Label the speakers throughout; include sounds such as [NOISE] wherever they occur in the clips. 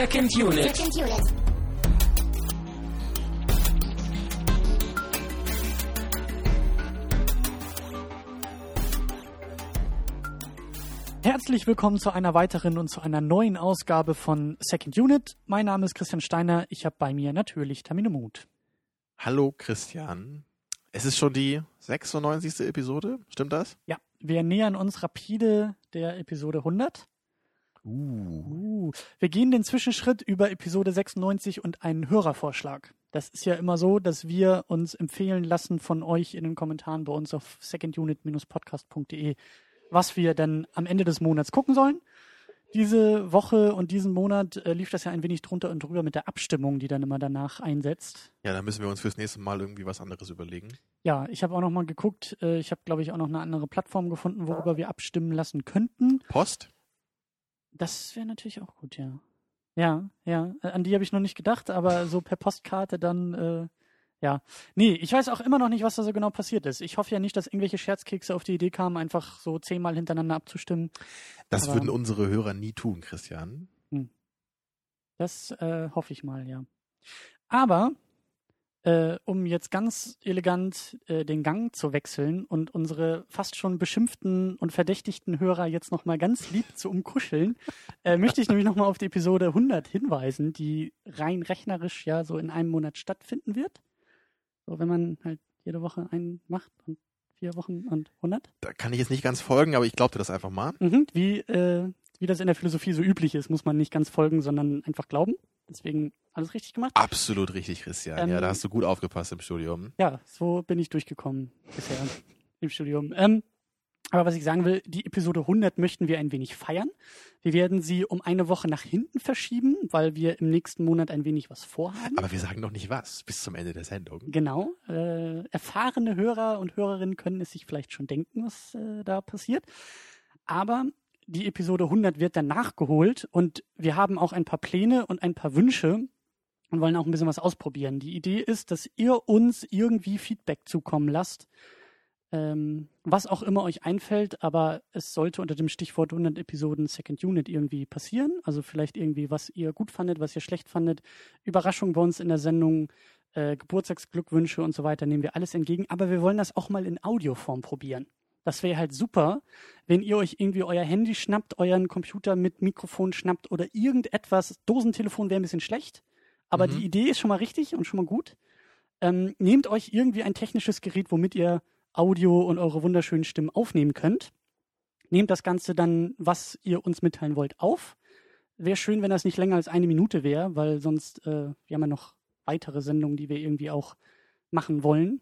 Speaker 1: Second Unit.
Speaker 2: Second Unit.
Speaker 3: Herzlich willkommen zu einer weiteren und zu einer neuen Ausgabe von Second Unit. Mein Name ist Christian Steiner. Ich habe bei mir natürlich Tamino Mut.
Speaker 4: Hallo Christian. Es ist schon die 96. Episode, stimmt das?
Speaker 3: Ja, wir nähern uns rapide der Episode 100.
Speaker 4: Uh.
Speaker 3: Uh, wir gehen den Zwischenschritt über Episode 96 und einen Hörervorschlag. Das ist ja immer so, dass wir uns empfehlen lassen von euch in den Kommentaren bei uns auf secondunit-podcast.de, was wir dann am Ende des Monats gucken sollen. Diese Woche und diesen Monat äh, lief das ja ein wenig drunter und drüber mit der Abstimmung, die dann immer danach einsetzt.
Speaker 4: Ja, da müssen wir uns fürs nächste Mal irgendwie was anderes überlegen.
Speaker 3: Ja, ich habe auch noch mal geguckt. Äh, ich habe, glaube ich, auch noch eine andere Plattform gefunden, worüber wir abstimmen lassen könnten.
Speaker 4: Post?
Speaker 3: Das wäre natürlich auch gut, ja. Ja, ja. Äh, An die habe ich noch nicht gedacht, aber so per Postkarte dann, äh, ja. Nee, ich weiß auch immer noch nicht, was da so genau passiert ist. Ich hoffe ja nicht, dass irgendwelche Scherzkekse auf die Idee kamen, einfach so zehnmal hintereinander abzustimmen.
Speaker 4: Das
Speaker 3: Aber-
Speaker 4: würden unsere Hörer nie tun, Christian.
Speaker 3: Das äh, hoffe ich mal, ja. Aber äh, um jetzt ganz elegant äh, den Gang zu wechseln und unsere fast schon beschimpften und verdächtigten Hörer jetzt nochmal ganz lieb zu umkuscheln, [LAUGHS] äh, möchte ich nämlich nochmal auf die Episode 100 hinweisen, die rein rechnerisch ja so in einem Monat stattfinden wird. So, wenn man halt jede Woche einen macht und vier Wochen und 100.
Speaker 4: Da kann ich jetzt nicht ganz folgen, aber ich glaubte das einfach mal.
Speaker 3: Mhm. Wie, äh, wie das in der Philosophie so üblich ist, muss man nicht ganz folgen, sondern einfach glauben. Deswegen alles richtig gemacht.
Speaker 4: Absolut richtig, Christian. ja,
Speaker 3: Ähm,
Speaker 4: da hast du gut aufgepasst im Studium.
Speaker 3: Ja, so bin ich durchgekommen bisher [LAUGHS] im Studium. Ähm, aber was ich sagen will, die Episode 100 möchten wir ein wenig feiern. Wir werden sie um eine Woche nach hinten verschieben, weil wir im nächsten Monat ein wenig was vorhaben.
Speaker 4: Aber wir sagen noch nicht was bis zum Ende der Sendung.
Speaker 3: Genau. Äh, erfahrene Hörer und Hörerinnen können es sich vielleicht schon denken, was äh, da passiert. Aber die Episode 100 wird dann nachgeholt und wir haben auch ein paar Pläne und ein paar Wünsche und wollen auch ein bisschen was ausprobieren. Die Idee ist, dass ihr uns irgendwie Feedback zukommen lasst, ähm, was auch immer euch einfällt, aber es sollte unter dem Stichwort 100 Episoden Second Unit irgendwie passieren. Also vielleicht irgendwie, was ihr gut fandet, was ihr schlecht fandet. Überraschung bei uns in der Sendung, äh, Geburtstagsglückwünsche und so weiter nehmen wir alles entgegen. Aber wir wollen das auch mal in Audioform probieren. Das wäre halt super, wenn ihr euch irgendwie euer Handy schnappt, euren Computer mit Mikrofon schnappt oder irgendetwas. Dosentelefon wäre ein bisschen schlecht, aber
Speaker 4: Mhm.
Speaker 3: die Idee ist schon mal richtig und schon mal gut. Ähm, nehmt euch irgendwie ein technisches Gerät, womit ihr Audio und eure wunderschönen Stimmen aufnehmen könnt. Nehmt das Ganze dann, was ihr uns mitteilen wollt, auf. Wäre schön, wenn das nicht länger als eine Minute wäre, weil sonst, äh, wir haben ja noch weitere Sendungen, die wir irgendwie auch machen wollen.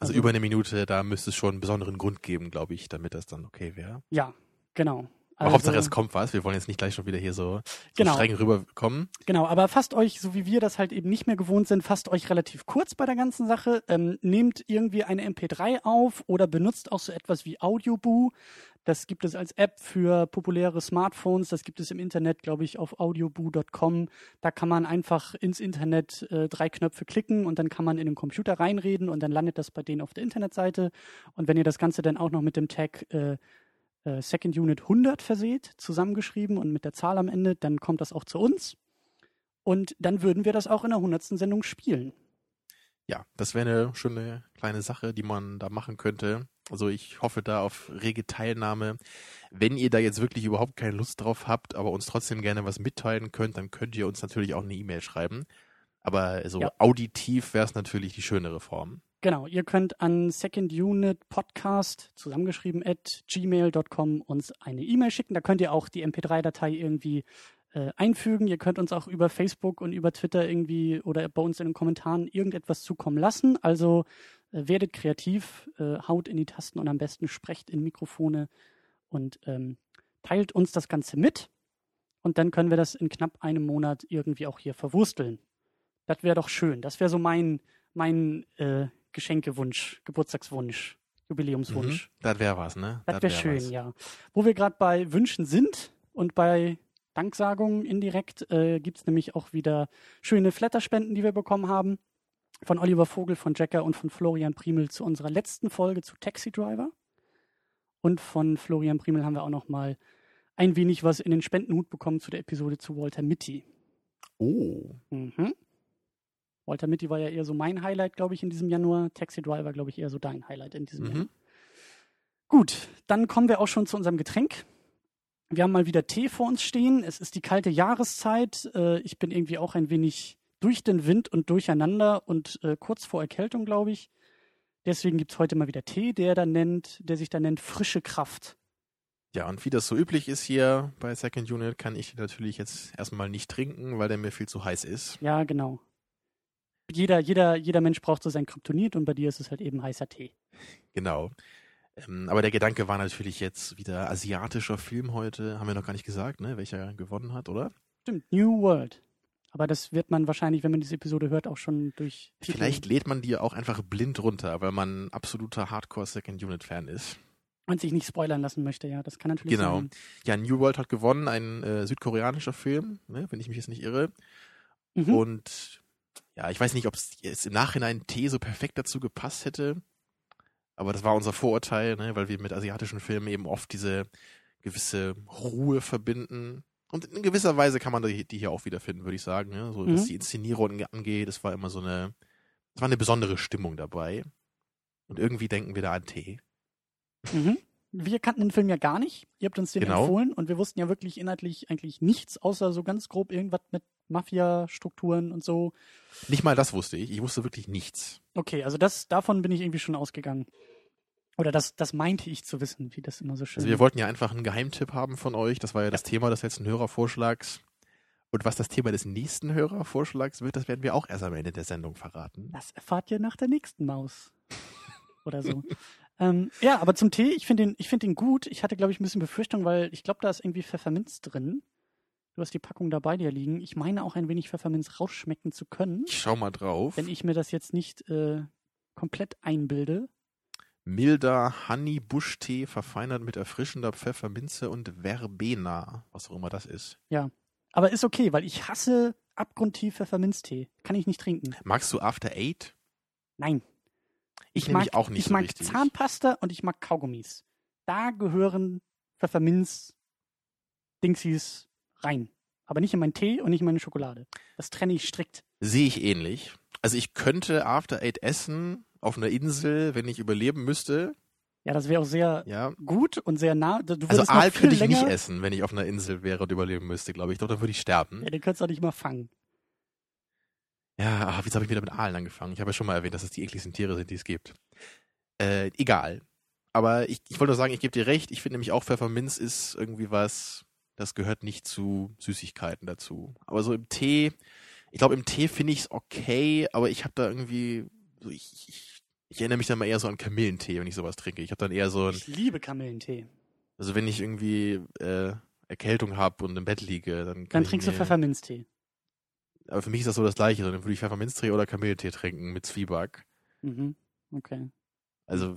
Speaker 4: Also über eine Minute, da müsste es schon einen besonderen Grund geben, glaube ich, damit das dann okay wäre.
Speaker 3: Ja, genau.
Speaker 4: Aber Hauptsache es kommt was. Wir wollen jetzt nicht gleich schon wieder hier so, so
Speaker 3: Genau.
Speaker 4: streng rüberkommen.
Speaker 3: Genau, aber fasst euch, so wie wir das halt eben nicht mehr gewohnt sind, fasst euch relativ kurz bei der ganzen Sache. Ähm, nehmt irgendwie eine MP3 auf oder benutzt auch so etwas wie Audioboo. Das gibt es als App für populäre Smartphones. Das gibt es im Internet, glaube ich, auf audioboo.com. Da kann man einfach ins Internet äh, drei Knöpfe klicken und dann kann man in den Computer reinreden und dann landet das bei denen auf der Internetseite. Und wenn ihr das Ganze dann auch noch mit dem Tag äh, äh, Second Unit 100 verseht, zusammengeschrieben und mit der Zahl am Ende, dann kommt das auch zu uns. Und dann würden wir das auch in der 100. Sendung spielen.
Speaker 4: Ja, das wäre eine schöne kleine Sache, die man da machen könnte. Also ich hoffe da auf rege Teilnahme. Wenn ihr da jetzt wirklich überhaupt keine Lust drauf habt, aber uns trotzdem gerne was mitteilen könnt, dann könnt ihr uns natürlich auch eine E-Mail schreiben. Aber so
Speaker 3: Ja.
Speaker 4: auditiv wäre es natürlich die schönere Form.
Speaker 3: Genau, ihr könnt an Second Unit Podcast, zusammengeschrieben at gmail.com, uns eine E-Mail schicken. Da könnt ihr auch die MP3-Datei irgendwie äh, einfügen. Ihr könnt uns auch über Facebook und über Twitter irgendwie oder bei uns in den Kommentaren irgendetwas zukommen lassen. Also werdet kreativ, äh, haut in die Tasten und am besten sprecht in Mikrofone und ähm, teilt uns das Ganze mit. Und dann können wir das in knapp einem Monat irgendwie auch hier verwursteln. Das wäre doch schön. Das wäre so mein, mein äh, Geschenkewunsch, Geburtstagswunsch, Jubiläumswunsch.
Speaker 4: Mhm. Das wäre was, ne?
Speaker 3: Das wäre
Speaker 4: wär
Speaker 3: schön,
Speaker 4: was.
Speaker 3: ja. Wo wir gerade bei Wünschen sind und bei Danksagungen indirekt, äh, gibt es nämlich auch wieder schöne Flatterspenden, die wir bekommen haben. Von Oliver Vogel, von Jacker und von Florian Primel zu unserer letzten Folge zu Taxi Driver. Und von Florian Primel haben wir auch noch mal ein wenig was in den Spendenhut bekommen zu der Episode zu Walter Mitty.
Speaker 4: Oh.
Speaker 3: Mhm. Walter Mitty war ja eher so mein Highlight, glaube ich, in diesem Januar. Taxi Driver, glaube ich, eher so dein Highlight in diesem Jahr.
Speaker 4: Mhm.
Speaker 3: Gut, dann kommen wir auch schon zu unserem Getränk. Wir haben mal wieder Tee vor uns stehen. Es ist die kalte Jahreszeit. Äh, ich bin irgendwie auch ein wenig durch den Wind und durcheinander und äh, kurz vor Erkältung, glaube ich. Deswegen gibt es heute mal wieder Tee, der, dann nennt, der sich dann nennt Frische Kraft.
Speaker 4: Ja, und wie das so üblich ist hier bei Second Unit, kann ich natürlich jetzt erstmal nicht trinken, weil der mir viel zu heiß ist.
Speaker 3: Ja, genau. Jeder, jeder, jeder Mensch braucht so sein Kryptonit und bei dir ist es halt eben heißer Tee.
Speaker 4: Genau. Ähm, aber der Gedanke war natürlich jetzt wieder asiatischer Film heute. Haben wir noch gar nicht gesagt, ne? Welcher gewonnen hat, oder?
Speaker 3: Stimmt, New World. Aber das wird man wahrscheinlich, wenn man diese Episode hört, auch schon durch.
Speaker 4: Vielleicht lädt man die auch einfach blind runter, weil man ein absoluter Hardcore Second Unit Fan ist.
Speaker 3: Und sich nicht spoilern lassen möchte, ja. Das kann natürlich
Speaker 4: Genau.
Speaker 3: sein.
Speaker 4: Ja, New World hat gewonnen, ein äh, südkoreanischer Film, ne, wenn ich mich jetzt nicht irre.
Speaker 3: Mhm.
Speaker 4: Und ja, ich weiß nicht, ob es jetzt im Nachhinein Tee so perfekt dazu gepasst hätte. Aber das war unser Vorurteil, ne, weil wir mit asiatischen Filmen eben oft diese gewisse Ruhe verbinden. Und in gewisser Weise kann man die, die hier auch wiederfinden, würde ich sagen. Ne? So, was
Speaker 3: Mhm.
Speaker 4: die Inszenierung angeht, es war immer so eine, es war eine besondere Stimmung dabei. Und irgendwie denken wir da an Tee.
Speaker 3: Mhm. Wir kannten den Film ja gar nicht. Ihr habt uns den
Speaker 4: Genau.
Speaker 3: empfohlen und wir wussten ja wirklich inhaltlich eigentlich nichts, außer so ganz grob irgendwas mit Mafia-Strukturen und so.
Speaker 4: Nicht mal das wusste ich. Ich wusste wirklich nichts.
Speaker 3: Okay, also das, davon bin ich irgendwie schon ausgegangen. Oder das, das meinte ich zu wissen, wie das immer so schön
Speaker 4: Also wir wollten ja einfach einen Geheimtipp haben von euch. Das war ja das Thema des letzten Hörervorschlags. Und was das Thema des nächsten Hörervorschlags wird, das werden wir auch erst am Ende der Sendung verraten.
Speaker 3: Das erfahrt ihr nach der nächsten Maus. [LAUGHS] Oder so. ähm, ja, aber zum Tee, ich finde den, ich den gut. Ich hatte, glaube ich, ein bisschen Befürchtung, weil ich glaube, da ist irgendwie Pfefferminz drin. Du hast die Packung dabei dir liegen. Ich meine auch ein wenig Pfefferminz rausschmecken zu können,
Speaker 4: Ich schau mal drauf.
Speaker 3: wenn ich mir das jetzt nicht äh, komplett einbilde.
Speaker 4: Milder Honey-Buschtee verfeinert mit erfrischender Pfefferminze und Verbena. Was auch immer das ist.
Speaker 3: Aber ist okay, weil ich hasse abgrundtief Pfefferminztee. Kann ich nicht trinken.
Speaker 4: Magst du After Eight?
Speaker 3: Nein.
Speaker 4: Ich,
Speaker 3: mag,
Speaker 4: nämlich auch nicht
Speaker 3: ich
Speaker 4: so
Speaker 3: mag
Speaker 4: richtig.
Speaker 3: Zahnpasta und ich mag Kaugummis. Da gehören Pfefferminz Dingsies rein. Aber nicht in meinen Tee und nicht in meine Schokolade. Das trenne ich strikt.
Speaker 4: Sehe ich ähnlich. Also ich könnte After Eight essen auf einer Insel, wenn ich überleben müsste.
Speaker 3: Ja, das wäre auch sehr
Speaker 4: Ja,
Speaker 3: gut und sehr nah. Du
Speaker 4: Also Aal könnte ich
Speaker 3: länger,
Speaker 4: nicht essen, wenn ich auf einer Insel wäre und überleben müsste, glaube ich. Doch, dann würde ich sterben.
Speaker 3: Ja, den könntest du auch nicht mal fangen.
Speaker 4: Ja, ach, jetzt habe ich wieder mit Aalen angefangen. Ich habe ja schon mal erwähnt, dass es die ekligsten Tiere sind, die es gibt. Äh, egal. Aber ich, ich wollte nur sagen, ich gebe dir recht. Ich finde nämlich auch Pfefferminz ist irgendwie was, das gehört nicht zu Süßigkeiten dazu. Aber so im Tee, ich glaube, im Tee finde ich es okay, aber ich habe da irgendwie, so ich, ich, ich erinnere mich dann mal eher so an Kamillentee, wenn ich sowas trinke. Ich habe dann eher so ein,
Speaker 3: Ich liebe Kamillentee.
Speaker 4: also wenn ich irgendwie äh, Erkältung habe und im Bett liege, dann kann
Speaker 3: Dann
Speaker 4: ich
Speaker 3: trinkst du Pfefferminztee.
Speaker 4: Aber für mich ist das so das Gleiche. Dann würde ich Pfefferminztee oder Kamillentee trinken mit Zwieback.
Speaker 3: Mhm. Okay.
Speaker 4: Also,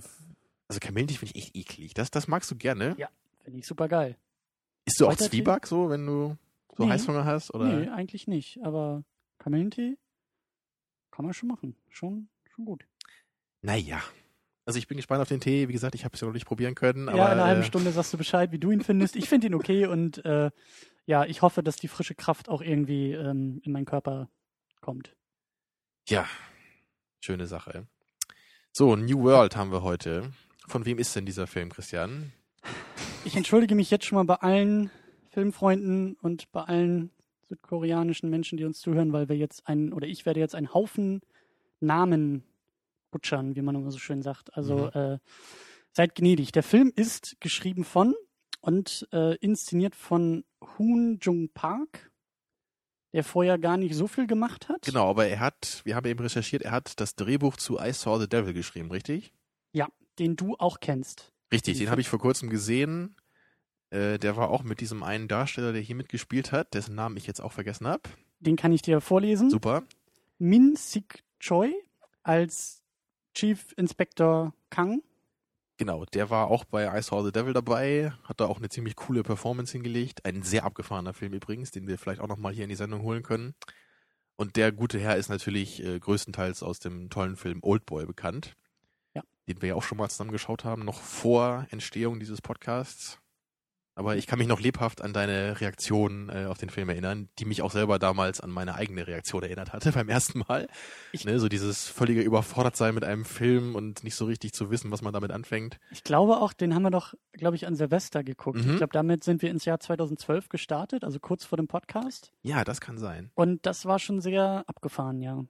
Speaker 4: also Kamillentee finde ich echt eklig. Das, das magst du gerne.
Speaker 3: Ja. Finde ich super geil.
Speaker 4: Isst du auch? Zwieback so, wenn du so
Speaker 3: Nee.
Speaker 4: Heißhunger hast? Oder?
Speaker 3: Nee, eigentlich nicht. Aber Kamillentee kann man schon machen. Schon, schon gut.
Speaker 4: Naja. Also ich bin gespannt auf den Tee. Wie gesagt, ich habe es ja noch nicht probieren können. Aber,
Speaker 3: ja, in einer halben
Speaker 4: äh,
Speaker 3: Stunde sagst du Bescheid, wie du ihn findest. Ich finde ihn okay und äh, ja, ich hoffe, dass die frische Kraft auch irgendwie ähm, in meinen Körper kommt.
Speaker 4: Ja, schöne Sache. So, New World haben wir heute. Von wem ist denn dieser Film, Christian?
Speaker 3: Ich entschuldige mich jetzt schon mal bei allen Filmfreunden und bei allen südkoreanischen Menschen, die uns zuhören, weil wir jetzt einen, oder ich werde jetzt einen Haufen Namen butchern, wie man immer so schön sagt. Also äh, seid gnädig. Der Film ist geschrieben von und äh, inszeniert von Hoon Jung Park, der vorher gar nicht so viel gemacht hat.
Speaker 4: Genau, aber er hat, wir haben eben recherchiert, er hat das Drehbuch zu I Saw the Devil geschrieben, richtig?
Speaker 3: Den du auch kennst.
Speaker 4: Richtig, den
Speaker 3: Fi-
Speaker 4: habe ich vor kurzem gesehen. Äh, der war auch mit diesem einen Darsteller, der hier mitgespielt hat, dessen Namen ich jetzt auch vergessen habe.
Speaker 3: Den kann ich dir vorlesen.
Speaker 4: Super.
Speaker 3: Min Sik Choi als Chief Inspector Kang.
Speaker 4: Genau, der war auch bei I Saw the Devil dabei, hat da auch eine ziemlich coole Performance hingelegt. Ein sehr abgefahrener Film übrigens, den wir vielleicht auch nochmal hier in die Sendung holen können. Und der gute Herr ist natürlich äh, größtenteils aus dem tollen Film Oldboy bekannt.
Speaker 3: Ja.
Speaker 4: Den wir ja auch schon mal zusammen geschaut haben, noch vor Entstehung dieses Podcasts. Aber ich kann mich noch lebhaft an deine Reaktion äh, auf den Film erinnern, die mich auch selber damals an meine eigene Reaktion erinnert hatte [LAUGHS] beim ersten Mal.
Speaker 3: Ich-
Speaker 4: ne, so dieses völlige Überfordertsein mit einem Film und nicht so richtig zu wissen, was man damit anfängt.
Speaker 3: Ich glaube auch, den haben wir doch, glaube ich, an Silvester geguckt.
Speaker 4: Mhm.
Speaker 3: Ich glaube, damit sind wir ins Jahr 2012 gestartet, also kurz vor dem Podcast.
Speaker 4: Ja, das kann sein.
Speaker 3: Und das war schon sehr abgefahren, ja.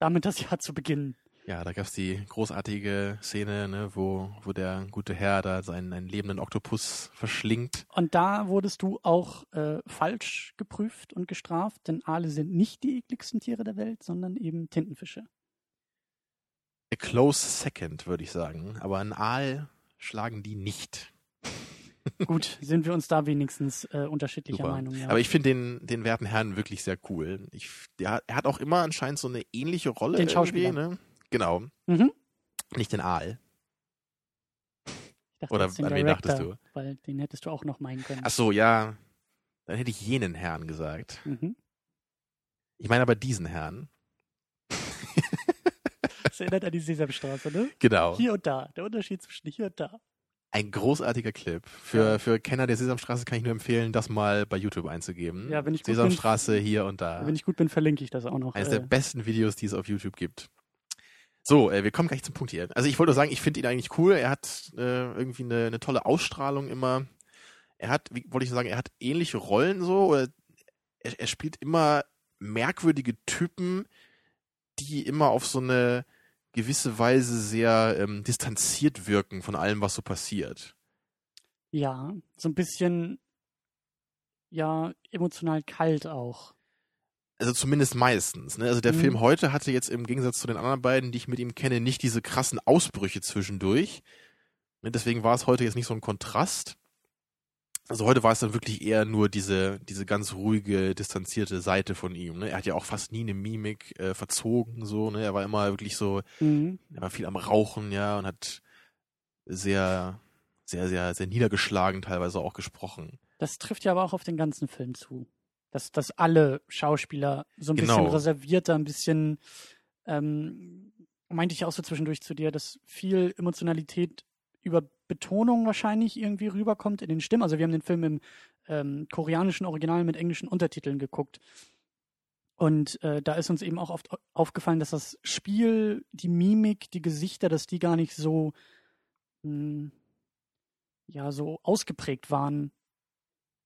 Speaker 3: Damit das Jahr zu beginnen.
Speaker 4: Ja, da gab's die großartige Szene, ne, wo, wo der gute Herr da seinen einen lebenden Oktopus verschlingt.
Speaker 3: Und da wurdest du auch äh, falsch geprüft und gestraft, denn Aale sind nicht die ekligsten Tiere der Welt, sondern eben Tintenfische.
Speaker 4: A close second, würde ich sagen. Aber ein Aal schlagen die nicht. [LAUGHS]
Speaker 3: Gut, sind wir uns da wenigstens äh, unterschiedlicher
Speaker 4: Super.
Speaker 3: Meinung. Ja.
Speaker 4: Aber ich finde den, den werten Herrn wirklich sehr cool. Ich, der, er hat auch immer anscheinend so eine ähnliche Rolle.
Speaker 3: Den Schauspieler.
Speaker 4: Ne? Genau.
Speaker 3: mhm.
Speaker 4: Nicht den Aal.
Speaker 3: Ich dachte,
Speaker 4: Oder an wen
Speaker 3: Director,
Speaker 4: dachtest du?
Speaker 3: Weil den hättest du auch noch meinen können.
Speaker 4: Ach so, ja. Dann hätte ich jenen Herrn gesagt.
Speaker 3: Mhm.
Speaker 4: Ich meine aber diesen Herrn.
Speaker 3: Das erinnert an die Sesamstraße, ne?
Speaker 4: Genau.
Speaker 3: Hier und da. Der Unterschied zwischen hier und da.
Speaker 4: Ein großartiger Clip. Für,
Speaker 3: Ja.
Speaker 4: für Kenner der Sesamstraße kann ich nur empfehlen, das mal bei YouTube einzugeben.
Speaker 3: Ja, wenn ich gut bin-
Speaker 4: Sesamstraße hier und da.
Speaker 3: Wenn ich gut bin, verlinke ich das auch noch.
Speaker 4: Eines
Speaker 3: äh,
Speaker 4: der besten Videos, die es auf YouTube gibt. So, äh, wir kommen gleich zum Punkt hier. Also ich wollte nur sagen, ich finde ihn eigentlich cool. Er hat äh, irgendwie eine, eine tolle Ausstrahlung immer. Er hat, wie wollte ich sagen, er hat ähnliche Rollen so. Oder er, er spielt immer merkwürdige Typen, die immer auf so eine gewisse Weise sehr ähm, distanziert wirken von allem, was so passiert.
Speaker 3: ja, so ein bisschen, ja, emotional kalt auch.
Speaker 4: Also zumindest meistens. Ne? Also der
Speaker 3: Mhm.
Speaker 4: Film heute hatte jetzt im Gegensatz zu den anderen beiden, die ich mit ihm kenne, nicht diese krassen Ausbrüche zwischendurch. Ne? Deswegen war es heute jetzt nicht so ein Kontrast. Also heute war es dann wirklich eher nur diese, diese ganz ruhige, distanzierte Seite von ihm. Ne? Er hat ja auch fast nie eine Mimik äh, verzogen, so, ne? Er war immer wirklich so,
Speaker 3: Mhm.
Speaker 4: er war viel am Rauchen, ja, und hat sehr, sehr, sehr, sehr niedergeschlagen teilweise auch gesprochen.
Speaker 3: Das trifft ja aber auch auf den ganzen Film zu. Dass, dass alle Schauspieler so ein bisschen
Speaker 4: Genau.
Speaker 3: reservierter, ein bisschen, ähm, meinte ich auch so zwischendurch zu dir, dass viel Emotionalität über Betonung wahrscheinlich irgendwie rüberkommt in den Stimmen. Also wir haben den Film im ähm, koreanischen Original mit englischen Untertiteln geguckt. Und äh, da ist uns eben auch oft aufgefallen, dass das Spiel, die Mimik, die Gesichter, dass die gar nicht so, mh, ja, so ausgeprägt waren,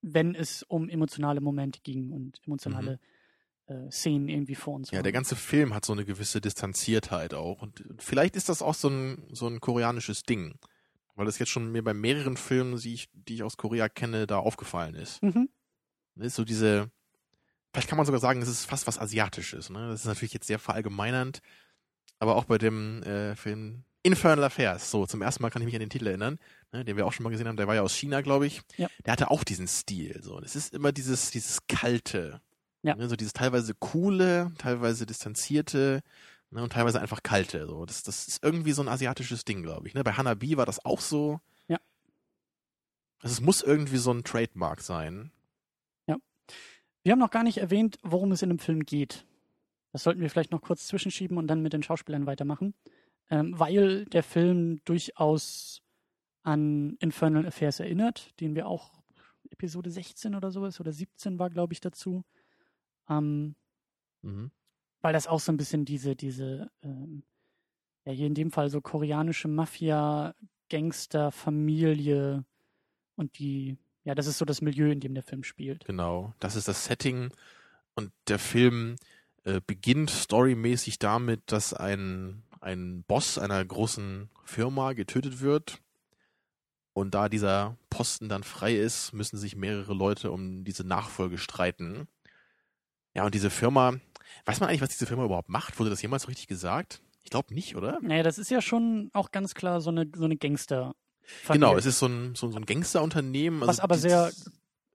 Speaker 3: wenn es um emotionale Momente ging und emotionale äh, Szenen irgendwie vor uns
Speaker 4: Mhm. Ja,
Speaker 3: waren.
Speaker 4: der ganze Film hat so eine gewisse Distanziertheit auch. Und vielleicht ist das auch so ein, so ein koreanisches Ding. Weil das jetzt schon mir bei mehreren Filmen, die ich, die ich aus Korea kenne, da aufgefallen ist.
Speaker 3: Mhm.
Speaker 4: Das ist so diese, vielleicht kann man sogar sagen, es ist fast was Asiatisches. Ne? Das ist natürlich jetzt sehr verallgemeinernd. Aber auch bei dem äh, Film Infernal Affairs, so zum ersten Mal kann ich mich an den Titel erinnern, ne, den wir auch schon mal gesehen haben, der war ja aus China, glaube ich.
Speaker 3: Ja.
Speaker 4: Der hatte auch diesen Stil. So. Es ist immer dieses, dieses Kalte.
Speaker 3: Ja.
Speaker 4: Ne, so dieses teilweise coole, teilweise distanzierte ne, und teilweise einfach kalte. So. Das, das ist irgendwie so ein asiatisches Ding, glaube ich. Ne? Bei Hanabi war das auch so.
Speaker 3: Ja.
Speaker 4: Also es muss irgendwie so ein Trademark sein.
Speaker 3: Wir haben noch gar nicht erwähnt, worum es in dem Film geht. Das sollten wir vielleicht noch kurz zwischenschieben und dann mit den Schauspielern weitermachen. Ähm, weil der Film durchaus an Infernal Affairs erinnert, den wir auch Episode 16 oder sowas oder 17 war, glaube ich, dazu. Ähm,
Speaker 4: Mhm.
Speaker 3: weil das auch so ein bisschen diese, diese, ähm, ja, hier in dem Fall so koreanische Mafia, Gangster, Familie und die, ja, das ist so das Milieu, in dem der Film spielt.
Speaker 4: Genau, das ist das Setting und der Film äh, beginnt storymäßig damit, dass ein, ein Boss einer großen Firma getötet wird und da dieser Posten dann frei ist, müssen sich mehrere Leute um diese Nachfolge streiten. Ja, und diese Firma, weiß man eigentlich, was diese Firma überhaupt macht? Wurde das jemals richtig gesagt? Ich glaube nicht, oder?
Speaker 3: Naja, das ist ja schon auch ganz klar so eine, so eine Gangster.
Speaker 4: Genau, es ist so ein, so, so ein Gangsterunternehmen.
Speaker 3: Was
Speaker 4: also
Speaker 3: aber
Speaker 4: die-
Speaker 3: sehr,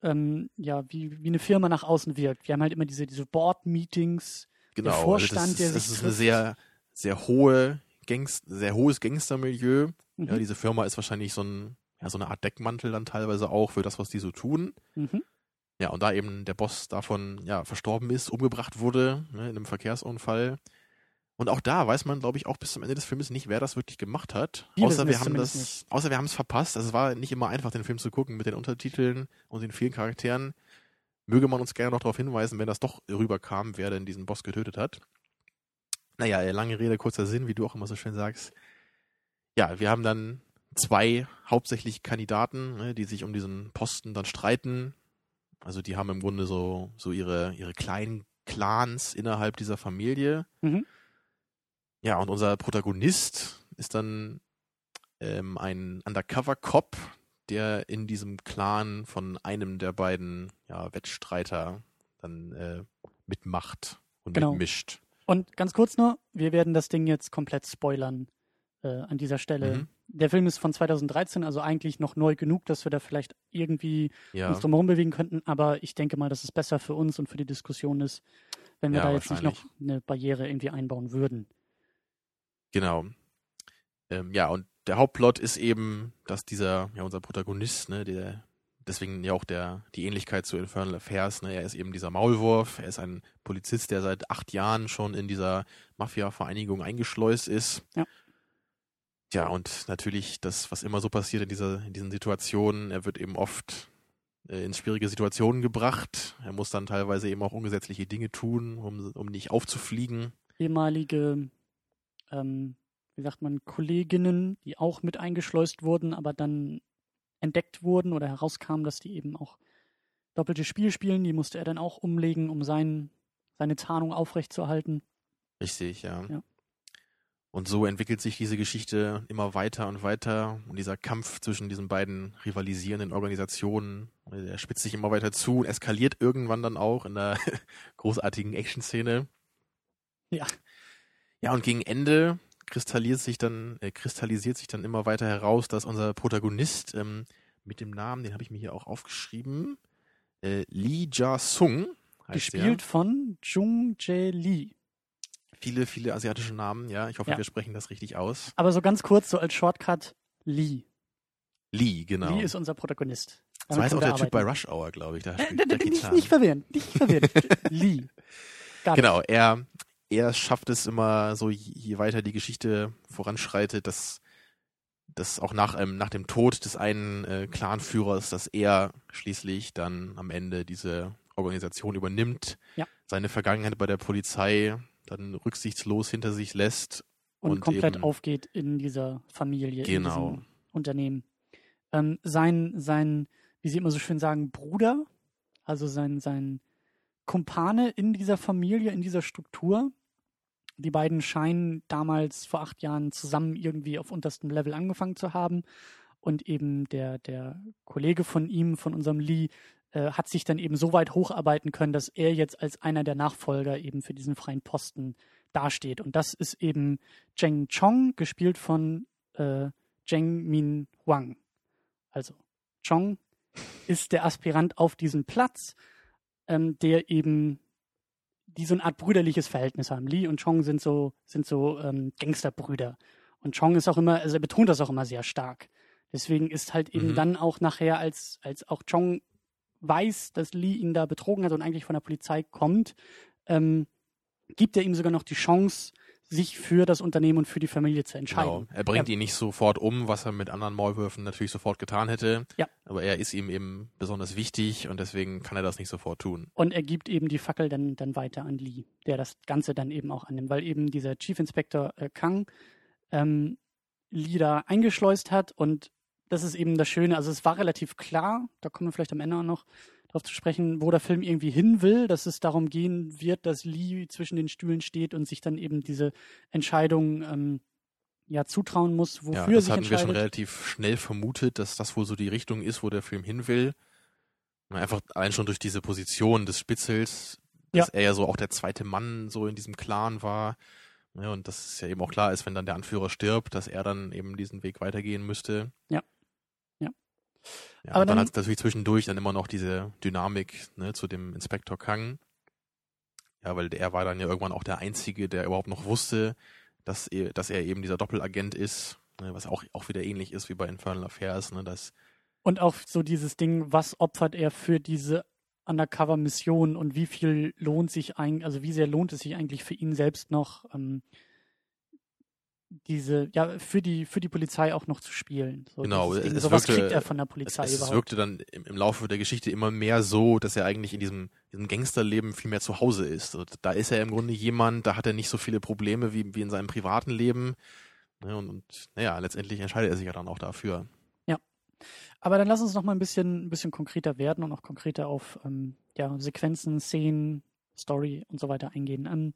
Speaker 3: ähm, ja, wie, wie eine Firma nach außen wirkt. Wir haben halt immer diese, diese Board-Meetings.
Speaker 4: Genau, also
Speaker 3: Vorstand,
Speaker 4: das,
Speaker 3: der
Speaker 4: ist- das
Speaker 3: sich
Speaker 4: ist eine sehr, sehr hohe Gangst, sehr hohes Gangstermilieu.
Speaker 3: Mhm.
Speaker 4: Ja, diese Firma ist wahrscheinlich so ein, ja, so eine Art Deckmantel dann teilweise auch für das, was die so tun.
Speaker 3: Mhm.
Speaker 4: Ja, und da eben der Boss davon, ja, verstorben ist, umgebracht wurde, ne, in einem Verkehrsunfall. Und auch da weiß man, glaube ich, auch bis zum Ende des Films nicht, wer das wirklich gemacht hat. Außer wir haben das,
Speaker 3: nicht.
Speaker 4: außer wir haben es verpasst. Also es war nicht immer einfach, den Film zu gucken mit den Untertiteln und den vielen Charakteren. Möge man uns gerne noch darauf hinweisen, wenn das doch rüberkam, wer denn diesen Boss getötet hat. Naja, äh, lange Rede, kurzer Sinn, wie du auch immer so schön sagst. Ja, wir haben dann zwei hauptsächlich Kandidaten, ne, die sich um diesen Posten dann streiten. Also die haben im Grunde so, so ihre, ihre kleinen Clans innerhalb dieser Familie.
Speaker 3: Mhm.
Speaker 4: Ja, und unser Protagonist ist dann ähm, ein Undercover-Cop, der in diesem Clan von einem der beiden ja, Wettstreiter dann äh, mitmacht und
Speaker 3: Genau.
Speaker 4: mitmischt.
Speaker 3: Und ganz kurz nur, wir werden das Ding jetzt komplett spoilern äh, an dieser Stelle.
Speaker 4: Mhm.
Speaker 3: Der Film ist von 2013, also eigentlich noch neu genug, dass wir da vielleicht irgendwie
Speaker 4: Ja,
Speaker 3: uns drumherum bewegen könnten. Aber ich denke mal, dass es besser für uns und für die Diskussion ist, wenn wir
Speaker 4: Ja,
Speaker 3: da jetzt nicht noch eine Barriere irgendwie einbauen würden.
Speaker 4: genau. Ähm, ja, und der Hauptplot ist eben, dass dieser, ja, unser Protagonist, ne, der, deswegen ja auch der, die Ähnlichkeit zu Infernal Affairs, ne, er ist eben dieser Maulwurf, er ist ein Polizist, der seit acht Jahren schon in dieser Mafia-Vereinigung eingeschleust ist.
Speaker 3: Ja.
Speaker 4: Ja, und natürlich das, was immer so passiert in dieser, in diesen Situationen, er wird eben oft äh, in schwierige Situationen gebracht. Er muss dann teilweise eben auch ungesetzliche Dinge tun, um, um nicht aufzufliegen.
Speaker 3: Ehemalige, ähm, wie sagt man, Kolleginnen, die auch mit eingeschleust wurden, aber dann entdeckt wurden oder herauskam, dass die eben auch doppeltes Spiel spielen. Die musste er dann auch umlegen, um sein, seine Tarnung aufrechtzuerhalten.
Speaker 4: Richtig, ja.
Speaker 3: Ja.
Speaker 4: Und so entwickelt sich diese Geschichte immer weiter und weiter. Und dieser Kampf zwischen diesen beiden rivalisierenden Organisationen, der spitzt sich immer weiter zu und eskaliert irgendwann dann auch in der [LAUGHS] großartigen Action-Szene.
Speaker 3: Ja.
Speaker 4: Ja, und gegen Ende kristallisiert sich dann, äh, kristallisiert sich dann immer weiter heraus, dass unser Protagonist ähm, mit dem Namen, den habe ich mir hier auch aufgeschrieben, äh, Lee Ja-sung heißt der.
Speaker 3: Gespielt von Jung Jae Lee.
Speaker 4: Viele, viele asiatische Namen, ja. Ich hoffe,
Speaker 3: Ja.
Speaker 4: wir sprechen das richtig aus.
Speaker 3: Aber so ganz kurz, so als Shortcut, Lee.
Speaker 4: Lee, genau.
Speaker 3: Lee ist unser Protagonist.
Speaker 4: das war jetzt auch der
Speaker 3: wir
Speaker 4: Typ bei
Speaker 3: arbeiten.
Speaker 4: Rush Hour, glaube ich. Da [LAUGHS] spielt
Speaker 3: nicht, nicht verwirren, nicht verwirren. [LAUGHS] Lee. Gar
Speaker 4: Genau, er, er schafft es immer so, je weiter die Geschichte voranschreitet, dass, dass auch nach, ähm, nach dem Tod des einen äh, Clanführers, dass er schließlich dann am Ende diese Organisation übernimmt,
Speaker 3: Ja.
Speaker 4: seine Vergangenheit bei der Polizei dann rücksichtslos hinter sich lässt.
Speaker 3: und,
Speaker 4: und
Speaker 3: komplett
Speaker 4: eben-
Speaker 3: aufgeht in dieser Familie, in
Speaker 4: Genau.
Speaker 3: diesem Unternehmen. Ähm, sein, sein, wie sie immer so schön sagen, Bruder, also sein, sein Kumpane in dieser Familie, in dieser Struktur. Die beiden scheinen damals vor acht Jahren zusammen irgendwie auf unterstem Level angefangen zu haben. Und eben der, der Kollege von ihm, von unserem Lee, äh, hat sich dann eben so weit hocharbeiten können, dass er jetzt als einer der Nachfolger eben für diesen freien Posten dasteht. Und das ist eben Zheng Chong, gespielt von äh, Zheng Min Huang. Also Chong ist der Aspirant auf diesen Platz, ähm, der eben die so eine Art brüderliches Verhältnis haben. Lee und Chong sind so, sind so ähm, Gangsterbrüder. Und Chong ist auch immer, also er betont das auch immer sehr stark. Deswegen ist halt eben
Speaker 4: Mhm.
Speaker 3: dann auch nachher, als, als auch Chong weiß, dass Lee ihn da betrogen hat und eigentlich von der Polizei kommt, ähm, gibt er ihm sogar noch die Chance, sich für das Unternehmen und für die Familie zu entscheiden.
Speaker 4: Genau. Er bringt ihn nicht sofort um, was er mit anderen Maulwürfen natürlich sofort getan hätte.
Speaker 3: Ja.
Speaker 4: Aber er ist ihm eben besonders wichtig und deswegen kann er das nicht sofort tun.
Speaker 3: Und er gibt eben die Fackel dann, dann weiter an Lee, der das Ganze dann eben auch annimmt, weil eben dieser Chief Inspector äh, Kang ähm, Lee da eingeschleust hat und das ist eben das Schöne. Also es war relativ klar, da kommen wir vielleicht am Ende auch noch drauf zu sprechen, wo der Film irgendwie hin will, dass es darum gehen wird, dass Lee zwischen den Stühlen steht und sich dann eben diese Entscheidung ähm, ja zutrauen muss, wofür
Speaker 4: ja, das
Speaker 3: sich
Speaker 4: hatten wir schon relativ schnell vermutet, dass das wohl so die Richtung ist, wo der Film hin will. Einfach allein schon durch diese Position des Spitzels, dass
Speaker 3: Ja.
Speaker 4: er ja so auch der zweite Mann so in diesem Clan war. Ja, und dass es ja eben auch klar ist, wenn dann der Anführer stirbt, dass er dann eben diesen Weg weitergehen müsste.
Speaker 3: Ja. Ja, Aber
Speaker 4: dann
Speaker 3: dann-
Speaker 4: hat es natürlich zwischendurch dann immer noch diese Dynamik ne, zu dem Inspektor Kang. Ja, weil er war dann ja irgendwann auch der Einzige, der überhaupt noch wusste, dass er, dass er eben dieser Doppelagent ist, ne, was auch, auch wieder ähnlich ist wie bei Infernal Affairs, ne, dass
Speaker 3: Und auch so dieses Ding, was opfert er für diese Undercover-Mission und wie viel lohnt sich eigentlich, also wie sehr lohnt es sich eigentlich für ihn selbst noch, ähm, diese, ja, für die, für die Polizei auch noch zu spielen.
Speaker 4: So, genau,
Speaker 3: es, so was kriegt er von der Polizei
Speaker 4: es. Es wirkte dann im, im, Laufe der Geschichte immer mehr so, dass er eigentlich in diesem, diesem Gangsterleben viel mehr zu Hause ist. Also da ist er im Grunde jemand, da hat er nicht so viele Probleme wie, wie in seinem privaten Leben. Ne, und, und naja, letztendlich entscheidet er sich ja dann auch dafür.
Speaker 3: Ja. Aber dann lass uns noch mal ein bisschen, ein bisschen konkreter werden und auch konkreter auf ähm, ja, Sequenzen, Szenen, Story und so weiter eingehen. Ähm,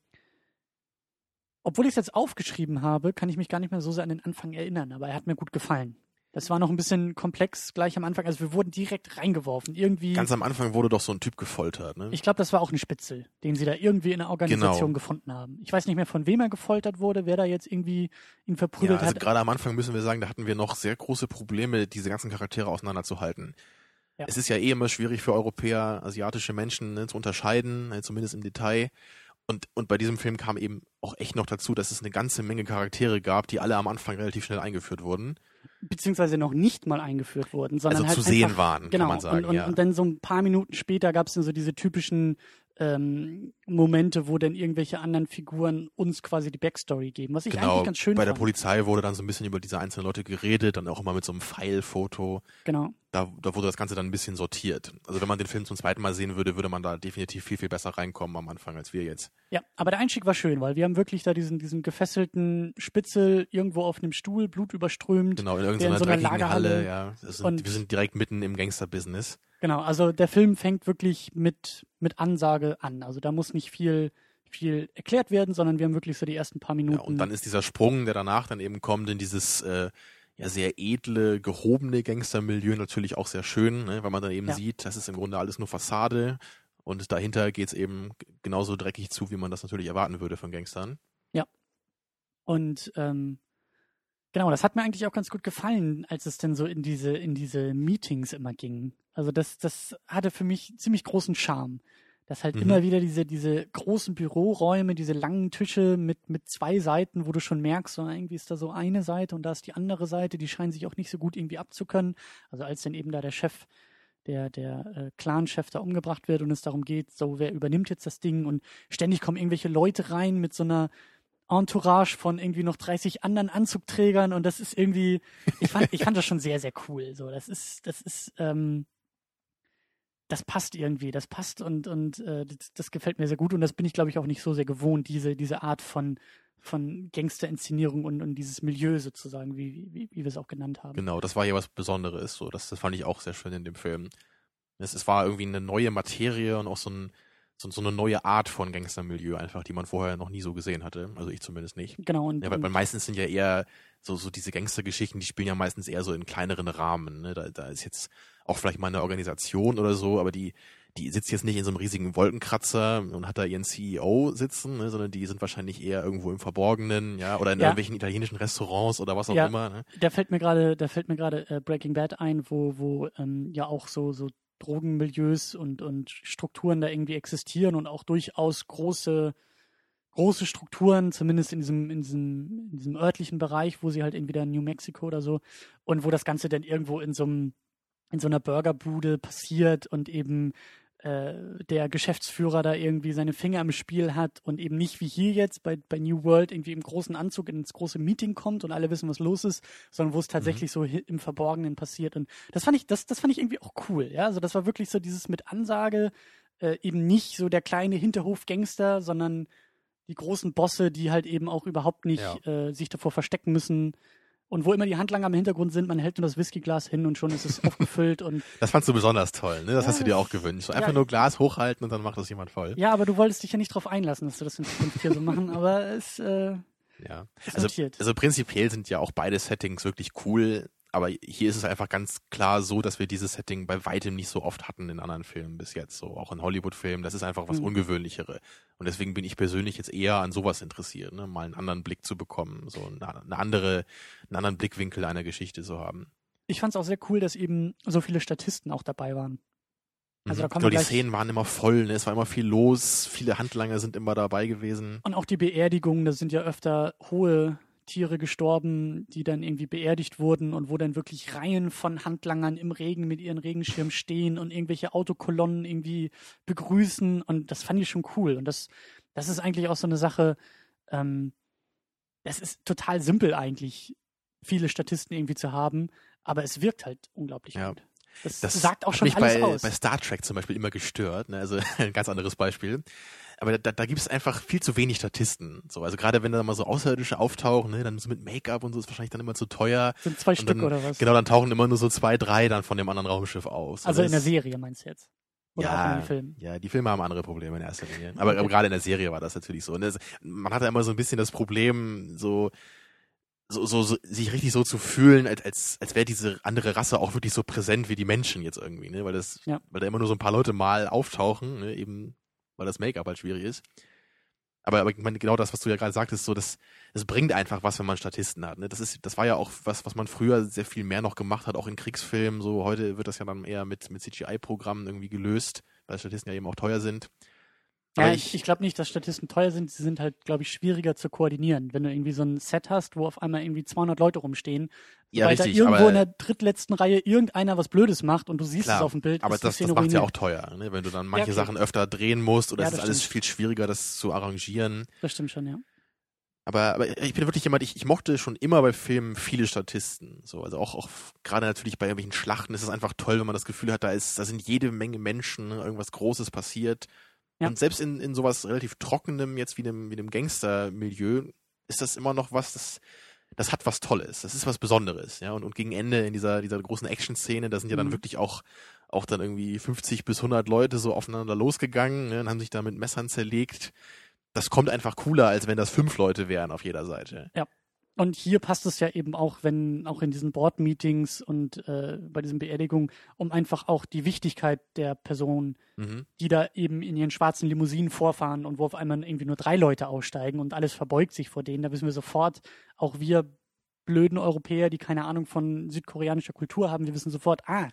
Speaker 3: obwohl ich es jetzt aufgeschrieben habe, kann ich mich gar nicht mehr so sehr an den Anfang erinnern, aber er hat mir gut gefallen. Das war noch ein bisschen komplex gleich am Anfang. Also wir wurden direkt reingeworfen. Irgendwie.
Speaker 4: Ganz am Anfang wurde doch so ein Typ gefoltert, ne?
Speaker 3: Ich glaube, das war auch ein Spitzel, den sie da irgendwie in der Organisation genau. gefunden haben. Ich weiß nicht mehr, von wem er gefoltert wurde, wer da jetzt irgendwie ihn verprügelt
Speaker 4: ja, also
Speaker 3: hat.
Speaker 4: Gerade am Anfang müssen wir sagen, da hatten wir noch sehr große Probleme, diese ganzen Charaktere auseinanderzuhalten. Ja. Es ist ja eh immer schwierig für Europäer, asiatische Menschen ne, zu unterscheiden, ne, zumindest im Detail. Und, und bei diesem Film kam eben auch echt noch dazu, dass es eine ganze Menge Charaktere gab, die alle am Anfang relativ schnell eingeführt wurden.
Speaker 3: Beziehungsweise noch nicht mal eingeführt wurden, sondern
Speaker 4: also
Speaker 3: halt
Speaker 4: zu sehen waren,
Speaker 3: genau,
Speaker 4: kann man sagen.
Speaker 3: Und, und,
Speaker 4: ja.
Speaker 3: und dann so ein paar Minuten später gab es dann so diese typischen ähm, Momente, wo dann irgendwelche anderen Figuren uns quasi die Backstory geben, was ich
Speaker 4: genau,
Speaker 3: eigentlich ganz schön
Speaker 4: bei
Speaker 3: fand.
Speaker 4: der Polizei wurde dann so ein bisschen über diese einzelnen Leute geredet, dann auch immer mit so einem Pfeilfoto.
Speaker 3: Genau.
Speaker 4: Da, da wurde das Ganze dann ein bisschen sortiert. Also wenn man den Film zum zweiten Mal sehen würde, würde man da definitiv viel, viel besser reinkommen am Anfang als wir jetzt.
Speaker 3: Ja, aber der Einstieg war schön, weil wir haben wirklich da diesen, diesen gefesselten Spitzel irgendwo auf einem Stuhl, blutüberströmt.
Speaker 4: Genau, in irgendeiner
Speaker 3: in so
Speaker 4: dreckigen
Speaker 3: Lagerhalle.
Speaker 4: Halle, ja. Sind,
Speaker 3: Und-
Speaker 4: wir sind direkt mitten im Gangster-Business.
Speaker 3: Genau, also der Film fängt wirklich mit, mit Ansage an. Also da muss nicht viel, viel erklärt werden, sondern wir haben wirklich so die ersten paar Minuten.
Speaker 4: Ja, und dann ist dieser Sprung, der danach dann eben kommt, in dieses äh, ja sehr edle, gehobene Gangstermilieu natürlich auch sehr schön, ne? weil man dann eben
Speaker 3: Ja.
Speaker 4: sieht, das ist im Grunde alles nur Fassade und dahinter geht's eben g- genauso dreckig zu, wie man das natürlich erwarten würde von Gangstern.
Speaker 3: Und ähm, genau, das hat mir eigentlich auch ganz gut gefallen, als es dann so in diese, in diese Meetings immer ging. Also das, das hatte für mich ziemlich großen Charme. Dass halt
Speaker 4: Mhm.
Speaker 3: immer wieder diese, diese großen Büroräume, diese langen Tische mit, mit zwei Seiten, wo du schon merkst, so irgendwie ist da so eine Seite und da ist die andere Seite, die scheinen sich auch nicht so gut irgendwie abzukönnen. Also als dann eben da der Chef, der, der äh, Clan-Chef da umgebracht wird und es darum geht, so wer übernimmt jetzt das Ding und ständig kommen irgendwelche Leute rein mit so einer Entourage von irgendwie noch 30 anderen Anzugträgern und das ist irgendwie, ich fand, ich fand das schon sehr, sehr cool. So, das ist, das ist, ähm, das passt irgendwie, das passt und, und äh, das, das gefällt mir sehr gut und das bin ich, glaube ich, auch nicht so sehr gewohnt, diese, diese Art von, von Gangster-Inszenierung und, und dieses Milieu sozusagen, wie, wie, wie wir es auch genannt haben.
Speaker 4: Genau, das war ja was Besonderes. So, das, das fand ich auch sehr schön in dem Film. Es, es war irgendwie eine neue Materie und auch so, ein, so, so eine neue Art von Gangstermilieu einfach, die man vorher noch nie so gesehen hatte. Also ich zumindest nicht.
Speaker 3: Genau, und,
Speaker 4: Ja, weil, weil meistens sind ja eher so, so diese Gangstergeschichten, die spielen ja meistens eher so in kleineren Rahmen. Ne? Da, da ist jetzt auch vielleicht mal eine Organisation oder so, aber die, die sitzt jetzt nicht in so einem riesigen Wolkenkratzer und hat da ihren CEO sitzen, ne? sondern die sind wahrscheinlich eher irgendwo im Verborgenen, ja, oder in
Speaker 3: Ja.
Speaker 4: irgendwelchen italienischen Restaurants oder was auch
Speaker 3: Ja.
Speaker 4: immer. Ne?
Speaker 3: da fällt mir gerade, da fällt mir gerade äh, Breaking Bad ein, wo, wo ähm, ja auch so, so Drogenmilieus und, und Strukturen da irgendwie existieren und auch durchaus große, große Strukturen, zumindest in diesem, in diesem, in diesem örtlichen Bereich, wo sie halt entweder in New Mexico oder so, und wo das Ganze dann irgendwo in so einem, in so einer Burgerbude passiert und eben äh, der Geschäftsführer da irgendwie seine Finger im Spiel hat und eben nicht wie hier jetzt bei, bei New World irgendwie im großen Anzug ins große Meeting kommt und alle wissen, was los ist, sondern wo es tatsächlich so hi- im Verborgenen passiert. Und das fand ich, das, das fand ich irgendwie auch cool, ja. Also das war wirklich so dieses mit Ansage, äh, eben nicht so der kleine Hinterhof-Gangster, sondern die großen Bosse, die halt eben auch überhaupt nicht äh, sich davor verstecken müssen. Und wo immer die Handlanger im Hintergrund sind, man hält nur das Whiskyglas hin und schon ist es aufgefüllt und [LAUGHS]
Speaker 4: Das fandst du besonders toll, ne? Das
Speaker 3: Ja,
Speaker 4: hast du dir auch gewünscht. So Einfach
Speaker 3: ja.
Speaker 4: nur Glas hochhalten und dann macht das jemand voll.
Speaker 3: ja, aber du wolltest dich ja nicht drauf einlassen, dass wir das in Zukunft hier so machen, aber es äh,
Speaker 4: Ja. Also, also prinzipiell sind ja auch beide Settings wirklich cool, aber hier ist es einfach ganz klar so, dass wir dieses Setting bei weitem nicht so oft hatten in anderen Filmen bis jetzt, so auch in Hollywood-Filmen. Das ist einfach was
Speaker 3: Mhm.
Speaker 4: Ungewöhnlichere. Und deswegen bin ich persönlich jetzt eher an sowas interessiert, ne? mal einen anderen Blick zu bekommen, so eine, eine andere, einen anderen Blickwinkel einer Geschichte zu haben.
Speaker 3: Ich fand es auch sehr cool, dass eben so viele Statisten auch dabei waren. Also
Speaker 4: Mhm.
Speaker 3: da kommen wir
Speaker 4: die Szenen waren immer voll, ne? es war immer viel los, viele Handlanger sind immer dabei gewesen.
Speaker 3: Und auch die Beerdigungen, das sind ja öfter hohe Tiere gestorben, die dann irgendwie beerdigt wurden und wo dann wirklich Reihen von Handlangern im Regen mit ihren Regenschirmen stehen und irgendwelche Autokolonnen irgendwie begrüßen. Und das fand ich schon cool. Und das, das ist eigentlich auch so eine Sache, ähm, das ist total simpel eigentlich, viele Statisten irgendwie zu haben, aber es wirkt halt unglaublich
Speaker 4: Ja.
Speaker 3: gut. Das,
Speaker 4: Das
Speaker 3: sagt auch schon
Speaker 4: mich
Speaker 3: alles
Speaker 4: bei,
Speaker 3: aus.
Speaker 4: bei Star Trek zum Beispiel immer gestört. Ne? Also [LAUGHS] ein ganz anderes Beispiel. Aber da, da gibt es einfach viel zu wenig Statisten. So, also gerade wenn da mal so Außerirdische auftauchen, ne, dann so mit Make-up und so ist wahrscheinlich dann immer zu teuer.
Speaker 3: Sind zwei
Speaker 4: Und
Speaker 3: Stück
Speaker 4: dann,
Speaker 3: oder was?
Speaker 4: Genau, dann tauchen immer nur so zwei, drei dann von dem anderen Raumschiff auf. So,
Speaker 3: also in der Serie meinst du jetzt? Oder auch in
Speaker 4: ja,
Speaker 3: den Filmen?
Speaker 4: ja, die Filme haben andere Probleme in erster Linie. [LAUGHS] Aber,
Speaker 3: Okay.
Speaker 4: aber gerade in der Serie war das natürlich so. Das, man hatte immer so ein bisschen das Problem, so, so, so, so sich richtig so zu fühlen, als, als, als wäre diese andere Rasse auch wirklich so präsent wie die Menschen jetzt irgendwie, ne? Weil das,
Speaker 3: Ja.
Speaker 4: weil da immer nur so ein paar Leute mal auftauchen, ne? eben weil das Make-up halt schwierig ist. Aber, aber ich meine, genau das, was du ja gerade sagtest, so das, das bringt einfach was, wenn man Statisten hat. Ne? Das ist, das war ja auch was, was man früher sehr viel mehr noch gemacht hat, auch in Kriegsfilmen. So heute wird das ja dann eher mit, mit CGI-Programmen irgendwie gelöst, weil Statisten ja eben auch teuer sind.
Speaker 3: Ja, ich, ich glaube nicht, dass Statisten teuer sind. Sie sind halt, glaube ich, schwieriger zu koordinieren. Wenn du irgendwie so ein Set hast, wo auf einmal irgendwie 200 Leute rumstehen,
Speaker 4: ja,
Speaker 3: weil da
Speaker 4: richtig,
Speaker 3: irgendwo
Speaker 4: aber,
Speaker 3: in der drittletzten Reihe irgendeiner was Blödes macht und du siehst
Speaker 4: Klar,
Speaker 3: es auf dem Bild,
Speaker 4: aber das, das macht ja auch teuer, ne? wenn du dann manche
Speaker 3: okay.
Speaker 4: Sachen öfter drehen musst oder
Speaker 3: Ja,
Speaker 4: es ist
Speaker 3: das
Speaker 4: alles
Speaker 3: stimmt.
Speaker 4: viel schwieriger, das zu arrangieren.
Speaker 3: Das stimmt schon, ja.
Speaker 4: Aber, aber ich bin wirklich jemand, ich, ich mochte schon immer bei Filmen viele Statisten. So, also auch, auch gerade natürlich bei irgendwelchen Schlachten ist es einfach toll, wenn man das Gefühl hat, da ist, da sind jede Menge Menschen, ne, irgendwas Großes passiert.
Speaker 3: Ja.
Speaker 4: Und selbst in, in sowas relativ Trockenem, jetzt wie dem, wie dem Gangster-Milieu, ist das immer noch was, das, das hat was Tolles. Das ist was Besonderes, ja. Und, und gegen Ende in dieser, dieser großen Action-Szene, da sind ja dann
Speaker 3: Mhm.
Speaker 4: wirklich auch, auch dann irgendwie 50 bis 100 Leute so aufeinander losgegangen, ne, und haben sich da mit Messern zerlegt. Das kommt einfach cooler, als wenn das fünf Leute wären auf jeder Seite.
Speaker 3: Und hier passt es ja eben auch, wenn auch in diesen Board-Meetings und äh, bei diesen Beerdigungen, um einfach auch die Wichtigkeit der Person,
Speaker 4: Mhm.
Speaker 3: die da eben in ihren schwarzen Limousinen vorfahren und wo auf einmal irgendwie nur drei Leute aussteigen und alles verbeugt sich vor denen, da wissen wir sofort, auch wir blöden Europäer, die keine Ahnung von südkoreanischer Kultur haben, wir wissen sofort, ah,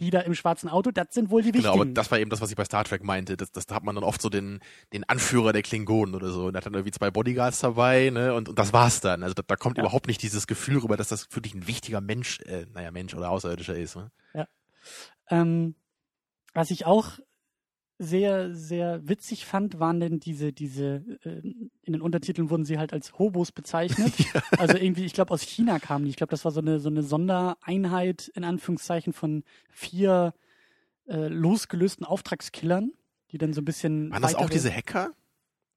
Speaker 3: die da im schwarzen Auto, das sind wohl die
Speaker 4: Genau,
Speaker 3: Wichtigen.
Speaker 4: aber das war eben das, was ich bei Star Trek meinte. Das, das da hat man dann oft so den, den Anführer der Klingonen oder so. Und hat dann irgendwie zwei Bodyguards dabei, ne? Und, und das war's dann. Also da, da kommt
Speaker 3: Ja.
Speaker 4: überhaupt nicht dieses Gefühl rüber, dass das wirklich ein wichtiger Mensch, äh, naja, Mensch oder Außerirdischer ist. Ne?
Speaker 3: Ähm, was ich auch sehr, sehr witzig fand, waren denn diese, diese, äh, in den Untertiteln wurden sie halt als Hobos bezeichnet. [LAUGHS] Also irgendwie, ich glaube, aus China kamen die. Ich glaube, das war so eine, so eine Sondereinheit, in Anführungszeichen, von vier äh, losgelösten Auftragskillern, die dann so ein bisschen.
Speaker 4: Waren das auch diese Hacker?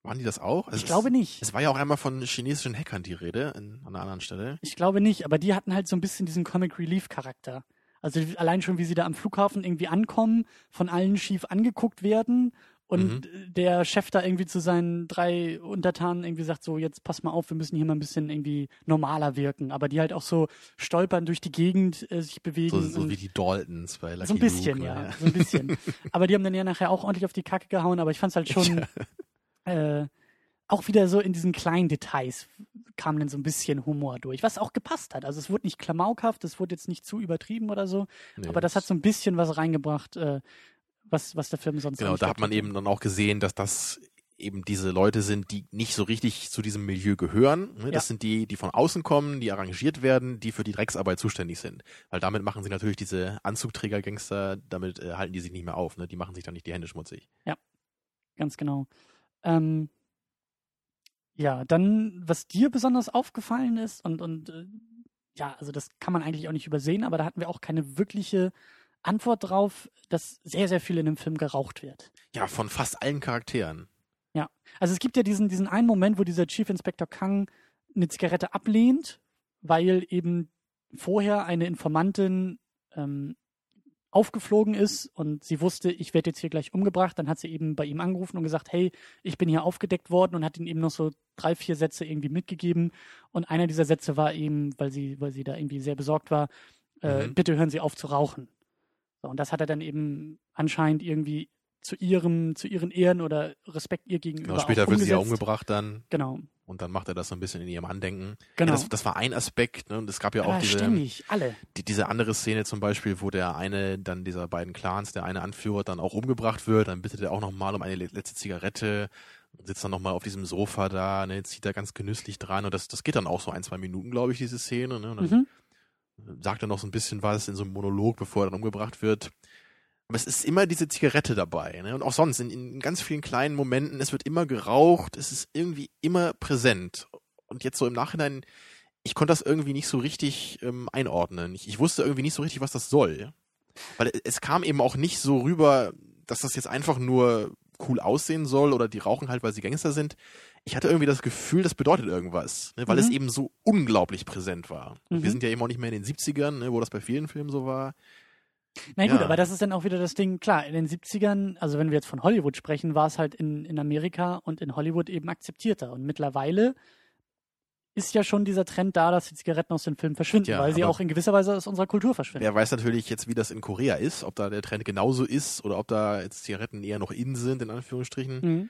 Speaker 4: Waren die das auch? Also
Speaker 3: Ich
Speaker 4: es-
Speaker 3: glaube nicht.
Speaker 4: Es war ja auch einmal von chinesischen Hackern die Rede in, an einer anderen Stelle.
Speaker 3: Ich glaube nicht, aber die hatten halt so ein bisschen diesen Comic Relief Charakter. Also allein schon, wie sie da am Flughafen irgendwie ankommen, von allen schief angeguckt werden und der Chef da irgendwie zu seinen drei Untertanen irgendwie sagt so, jetzt pass mal auf, wir müssen hier mal ein bisschen irgendwie normaler wirken. Aber die halt auch so stolpern durch die Gegend äh, sich bewegen.
Speaker 4: So, so wie die Daltons bei Lucky
Speaker 3: so ein bisschen,
Speaker 4: Luke,
Speaker 3: ja,
Speaker 4: ne?
Speaker 3: so ein bisschen. aber die haben dann ja nachher auch ordentlich auf die Kacke gehauen, aber ich fand's halt [LAUGHS] schon äh, auch wieder so in diesen kleinen Details kam dann so ein bisschen Humor durch, was auch gepasst hat. Also es wurde nicht klamaukhaft, es wurde jetzt nicht zu übertrieben oder so,
Speaker 4: Nee,
Speaker 3: aber das hat so ein bisschen was reingebracht, äh, was, was der Film sonst
Speaker 4: Genau, da hat man eben dann auch gesehen, dass das eben diese Leute sind, die nicht so richtig zu diesem Milieu gehören. Ne? Das
Speaker 3: Ja.
Speaker 4: sind die, die von außen kommen, die arrangiert werden, die für die Drecksarbeit zuständig sind. Weil damit machen sie natürlich diese Anzugträger-Gangster, damit äh, halten die sich nicht mehr auf. Ne? Die machen sich dann nicht die Hände schmutzig.
Speaker 3: Ganz genau. Ähm, ja, dann, was dir besonders aufgefallen ist und, und äh, ja, also das kann man eigentlich auch nicht übersehen, aber da hatten wir auch keine wirkliche Antwort drauf, dass sehr, sehr viel in dem Film geraucht wird.
Speaker 4: Ja, von fast allen Charakteren.
Speaker 3: Also es gibt ja diesen, diesen einen Moment, wo dieser Chief Inspector Kang eine Zigarette ablehnt, weil eben vorher eine Informantin ähm, aufgeflogen ist und sie wusste, ich werde jetzt hier gleich umgebracht. Dann hat sie eben bei ihm angerufen und gesagt, hey, ich bin hier aufgedeckt worden und hat ihm eben noch so drei, vier Sätze irgendwie mitgegeben. Und einer dieser Sätze war eben, weil sie, weil sie da irgendwie sehr besorgt war, äh,
Speaker 4: Mhm.
Speaker 3: bitte hören Sie auf zu rauchen. So, und das hat er dann eben anscheinend irgendwie zu ihrem, zu ihren Ehren oder Respekt ihr gegenüber
Speaker 4: Genau, später wird sie ja umgebracht dann
Speaker 3: Genau,
Speaker 4: und dann macht er das so ein bisschen in ihrem Andenken.
Speaker 3: genau.
Speaker 4: Ja, das, das war ein Aspekt. Ne? Und es gab ja auch
Speaker 3: ja,
Speaker 4: diese,
Speaker 3: ständig, alle.
Speaker 4: die, diese andere Szene zum Beispiel, wo der eine dann dieser beiden Clans, der eine Anführer dann auch umgebracht wird, dann bittet er auch nochmal um eine le- letzte Zigarette sitzt dann nochmal auf diesem Sofa da, ne, zieht da ganz genüsslich dran und das, das geht dann auch so ein, zwei Minuten, glaube ich, diese Szene, ne? Und dann
Speaker 3: Mhm.
Speaker 4: sagt er noch so ein bisschen was in so einem Monolog, bevor er dann umgebracht wird. Aber es ist immer diese Zigarette dabei, ne? Und auch sonst, in, in ganz vielen kleinen Momenten, es wird immer geraucht, es ist irgendwie immer präsent. Und jetzt so im Nachhinein, ich konnte das irgendwie nicht so richtig ähm, einordnen. Ich, ich wusste irgendwie nicht so richtig, was das soll. Weil es kam eben auch nicht so rüber, dass das jetzt einfach nur cool aussehen soll oder die rauchen halt, weil sie Gangster sind. Ich hatte irgendwie das Gefühl, das bedeutet irgendwas, ne? weil
Speaker 3: Mhm.
Speaker 4: es eben so unglaublich präsent war.
Speaker 3: Mhm.
Speaker 4: Wir sind ja eben auch nicht mehr in den 70ern, ne, wo das bei vielen Filmen so war.
Speaker 3: Na gut,
Speaker 4: Ja.
Speaker 3: aber das ist dann auch wieder das Ding, klar, in den 70ern, also wenn wir jetzt von Hollywood sprechen, war es halt in, in Amerika und in Hollywood eben akzeptierter. Und mittlerweile ist ja schon dieser Trend da, dass die Zigaretten aus den Filmen verschwinden,
Speaker 4: Ja,
Speaker 3: weil sie auch in gewisser Weise aus unserer Kultur verschwinden.
Speaker 4: Wer weiß natürlich jetzt, wie das in Korea ist, ob da der Trend genauso ist oder ob da jetzt Zigaretten eher noch in sind, in Anführungsstrichen.
Speaker 3: Mhm.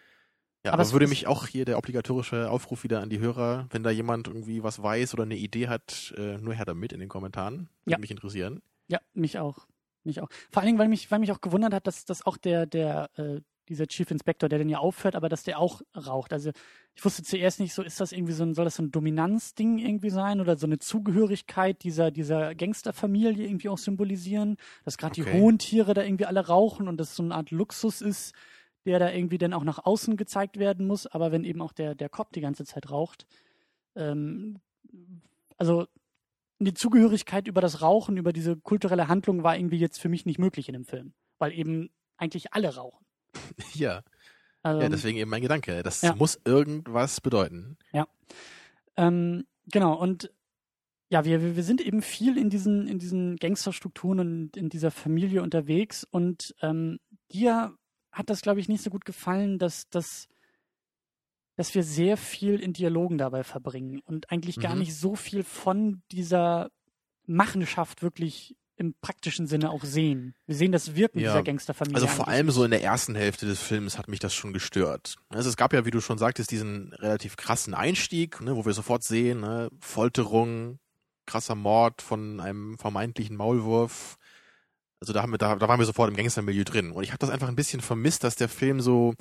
Speaker 4: Ja,
Speaker 3: Aber
Speaker 4: aber,
Speaker 3: es
Speaker 4: würde mich auch hier der obligatorische Aufruf wieder an die Hörer, wenn da jemand irgendwie was weiß oder eine Idee hat, äh, nur her damit in den Kommentaren. Würde
Speaker 3: Ja.
Speaker 4: mich interessieren.
Speaker 3: Ja, mich auch. Mich auch. Vor allen Dingen, weil mich, weil mich auch gewundert hat, dass, dass auch der, der, äh, dieser Chief Inspector, der den ja aufhört, aber dass der auch raucht. Also ich wusste zuerst nicht so, ist das irgendwie so ein, soll das so ein Dominanzding irgendwie sein oder so eine Zugehörigkeit dieser, dieser Gangsterfamilie irgendwie auch symbolisieren, dass gerade
Speaker 4: Okay.
Speaker 3: die hohen Tiere da irgendwie alle rauchen und das so eine Art Luxus ist, der da irgendwie dann auch nach außen gezeigt werden muss, aber wenn eben auch der, der Cop die ganze Zeit raucht, ähm, also die Zugehörigkeit über das Rauchen, über diese kulturelle Handlung war irgendwie jetzt für mich nicht möglich in dem Film, weil eben eigentlich alle rauchen. [LAUGHS]
Speaker 4: Ja,
Speaker 3: Also,
Speaker 4: ja, deswegen eben mein Gedanke. Das
Speaker 3: ja.
Speaker 4: muss irgendwas bedeuten.
Speaker 3: ähm, genau, und ja, wir, wir sind eben viel in diesen, in diesen Gangsterstrukturen und in dieser Familie unterwegs und ähm, dir hat das, glaube ich, nicht so gut gefallen, dass, dass, dass wir sehr viel in Dialogen dabei verbringen und eigentlich gar
Speaker 4: Mhm.
Speaker 3: nicht so viel von dieser Machenschaft wirklich im praktischen Sinne auch sehen. Wir sehen das Wirken
Speaker 4: Ja,
Speaker 3: dieser Gangsterfamilie.
Speaker 4: Also vor
Speaker 3: eigentlich
Speaker 4: allem so in der ersten Hälfte des Films hat mich das schon gestört. Also es gab ja, wie du schon sagtest, diesen relativ krassen Einstieg, ne, wo wir sofort sehen, ne, Folterung, krasser Mord von einem vermeintlichen Maulwurf. Also da haben wir, da, da waren wir sofort im Gangstermilieu drin. Und ich habe das einfach ein bisschen vermisst, dass der Film so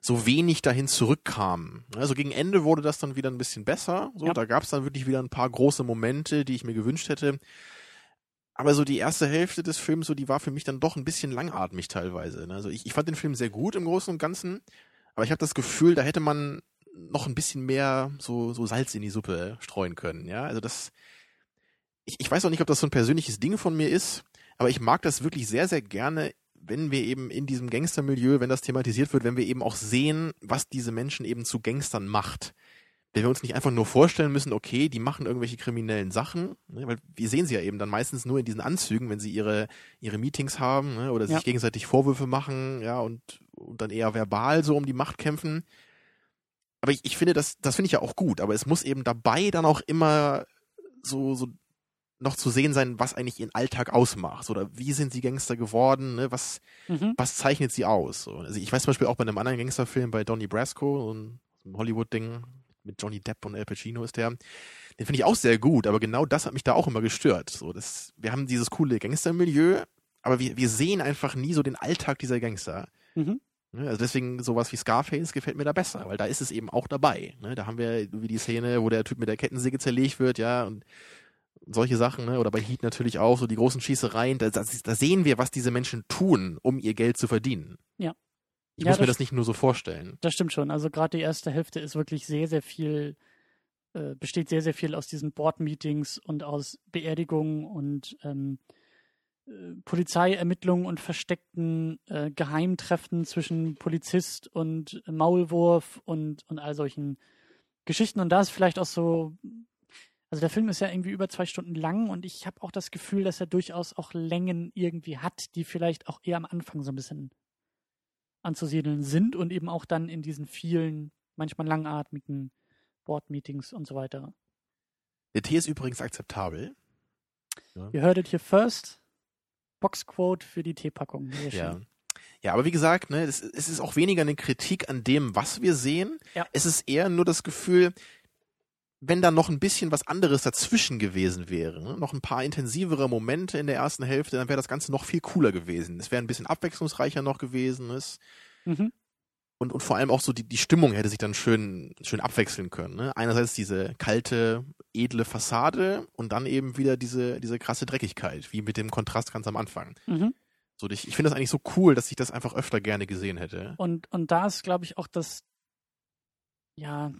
Speaker 4: so wenig dahin zurückkam. Also gegen Ende wurde das dann wieder ein bisschen besser. So,
Speaker 3: Ja.
Speaker 4: da gab es dann wirklich wieder ein paar große Momente, die ich mir gewünscht hätte. Aber so die erste Hälfte des Films, so die war für mich dann doch ein bisschen langatmig teilweise. ne? Also ich, ich fand den Film sehr gut im Großen und Ganzen, aber ich habe das Gefühl, da hätte man noch ein bisschen mehr so, so Salz in die Suppe streuen können. Ja, also das. Ich, ich weiß auch nicht, ob das so ein persönliches Ding von mir ist, aber ich mag das wirklich sehr, sehr gerne, wenn wir eben in diesem Gangstermilieu, wenn das thematisiert wird, wenn wir eben auch sehen, was diese Menschen eben zu Gangstern macht wenn wir uns nicht einfach nur vorstellen müssen, okay, die machen irgendwelche kriminellen Sachen, ne, weil wir sehen sie ja eben dann meistens nur in diesen Anzügen, wenn sie ihre ihre Meetings haben ne, oder
Speaker 3: Ja.
Speaker 4: sich gegenseitig Vorwürfe machen, ja und und dann eher verbal so um die Macht kämpfen. Aber ich, ich finde das das finde ich ja auch gut, aber es muss eben dabei dann auch immer so so noch zu sehen sein, was eigentlich ihren Alltag ausmacht oder wie sind sie Gangster geworden, ne, was
Speaker 3: Mhm.
Speaker 4: was zeichnet sie aus? So, Also ich weiß zum Beispiel auch bei einem anderen Gangsterfilm bei Donnie Brasco, so ein, Hollywood-Ding mit Johnny Depp und Al Pacino ist der. Den finde ich auch sehr gut, aber genau das hat mich da auch immer gestört. So, das, wir haben dieses coole Gangstermilieu, aber wir, wir sehen einfach nie so den Alltag dieser Gangster.
Speaker 3: Mhm.
Speaker 4: Ne, Also deswegen sowas wie Scarface gefällt mir da besser, weil da ist es eben auch dabei. Ne? Da haben wir wie die Szene, wo der Typ mit der Kettensäge zerlegt wird, ja, und solche Sachen, ne? oder bei Heat natürlich auch, so die großen Schießereien, da, da, da sehen wir, was diese Menschen tun, um ihr Geld zu verdienen.
Speaker 3: Ja.
Speaker 4: Ich
Speaker 3: Ja,
Speaker 4: muss mir
Speaker 3: das-
Speaker 4: nicht nur so vorstellen.
Speaker 3: Das stimmt schon. Also gerade die erste Hälfte ist wirklich sehr, sehr viel, äh, besteht sehr, sehr viel aus diesen Board-Meetings und aus Beerdigungen und ähm, äh, Polizeiermittlungen und versteckten äh, Geheimtreffen zwischen Polizist und Maulwurf und, und all solchen Geschichten. Und da ist vielleicht auch so, also der Film ist ja irgendwie über zwei Stunden lang und ich habe auch das Gefühl, dass er durchaus auch Längen irgendwie hat, die vielleicht auch eher am Anfang so ein bisschen anzusiedeln sind und eben auch dann in diesen vielen, manchmal langatmigen Board-Meetings und so weiter.
Speaker 4: Der Tee ist übrigens akzeptabel.
Speaker 3: Ihr hörtet hier first Boxquote für die Teepackung.
Speaker 4: Ja. Ja, aber wie gesagt, ne, es, es ist auch weniger eine Kritik an dem, was wir sehen.
Speaker 3: Ja.
Speaker 4: Es ist eher nur das Gefühl, wenn da noch ein bisschen was anderes dazwischen gewesen wäre, ne, noch ein paar intensivere Momente in der ersten Hälfte, dann wäre das Ganze noch viel cooler gewesen. Es wäre ein bisschen abwechslungsreicher noch gewesen. Es,
Speaker 3: Mhm.
Speaker 4: und, und vor allem auch so die, die Stimmung hätte sich dann schön, schön abwechseln können. Ne? Einerseits diese kalte, edle Fassade und dann eben wieder diese, diese krasse Dreckigkeit, wie mit dem Kontrast ganz am Anfang.
Speaker 3: Mhm.
Speaker 4: So, ich, ich finde das eigentlich so cool, dass ich das einfach öfter gerne gesehen hätte.
Speaker 3: Und, und da ist, glaube ich, auch das, ja,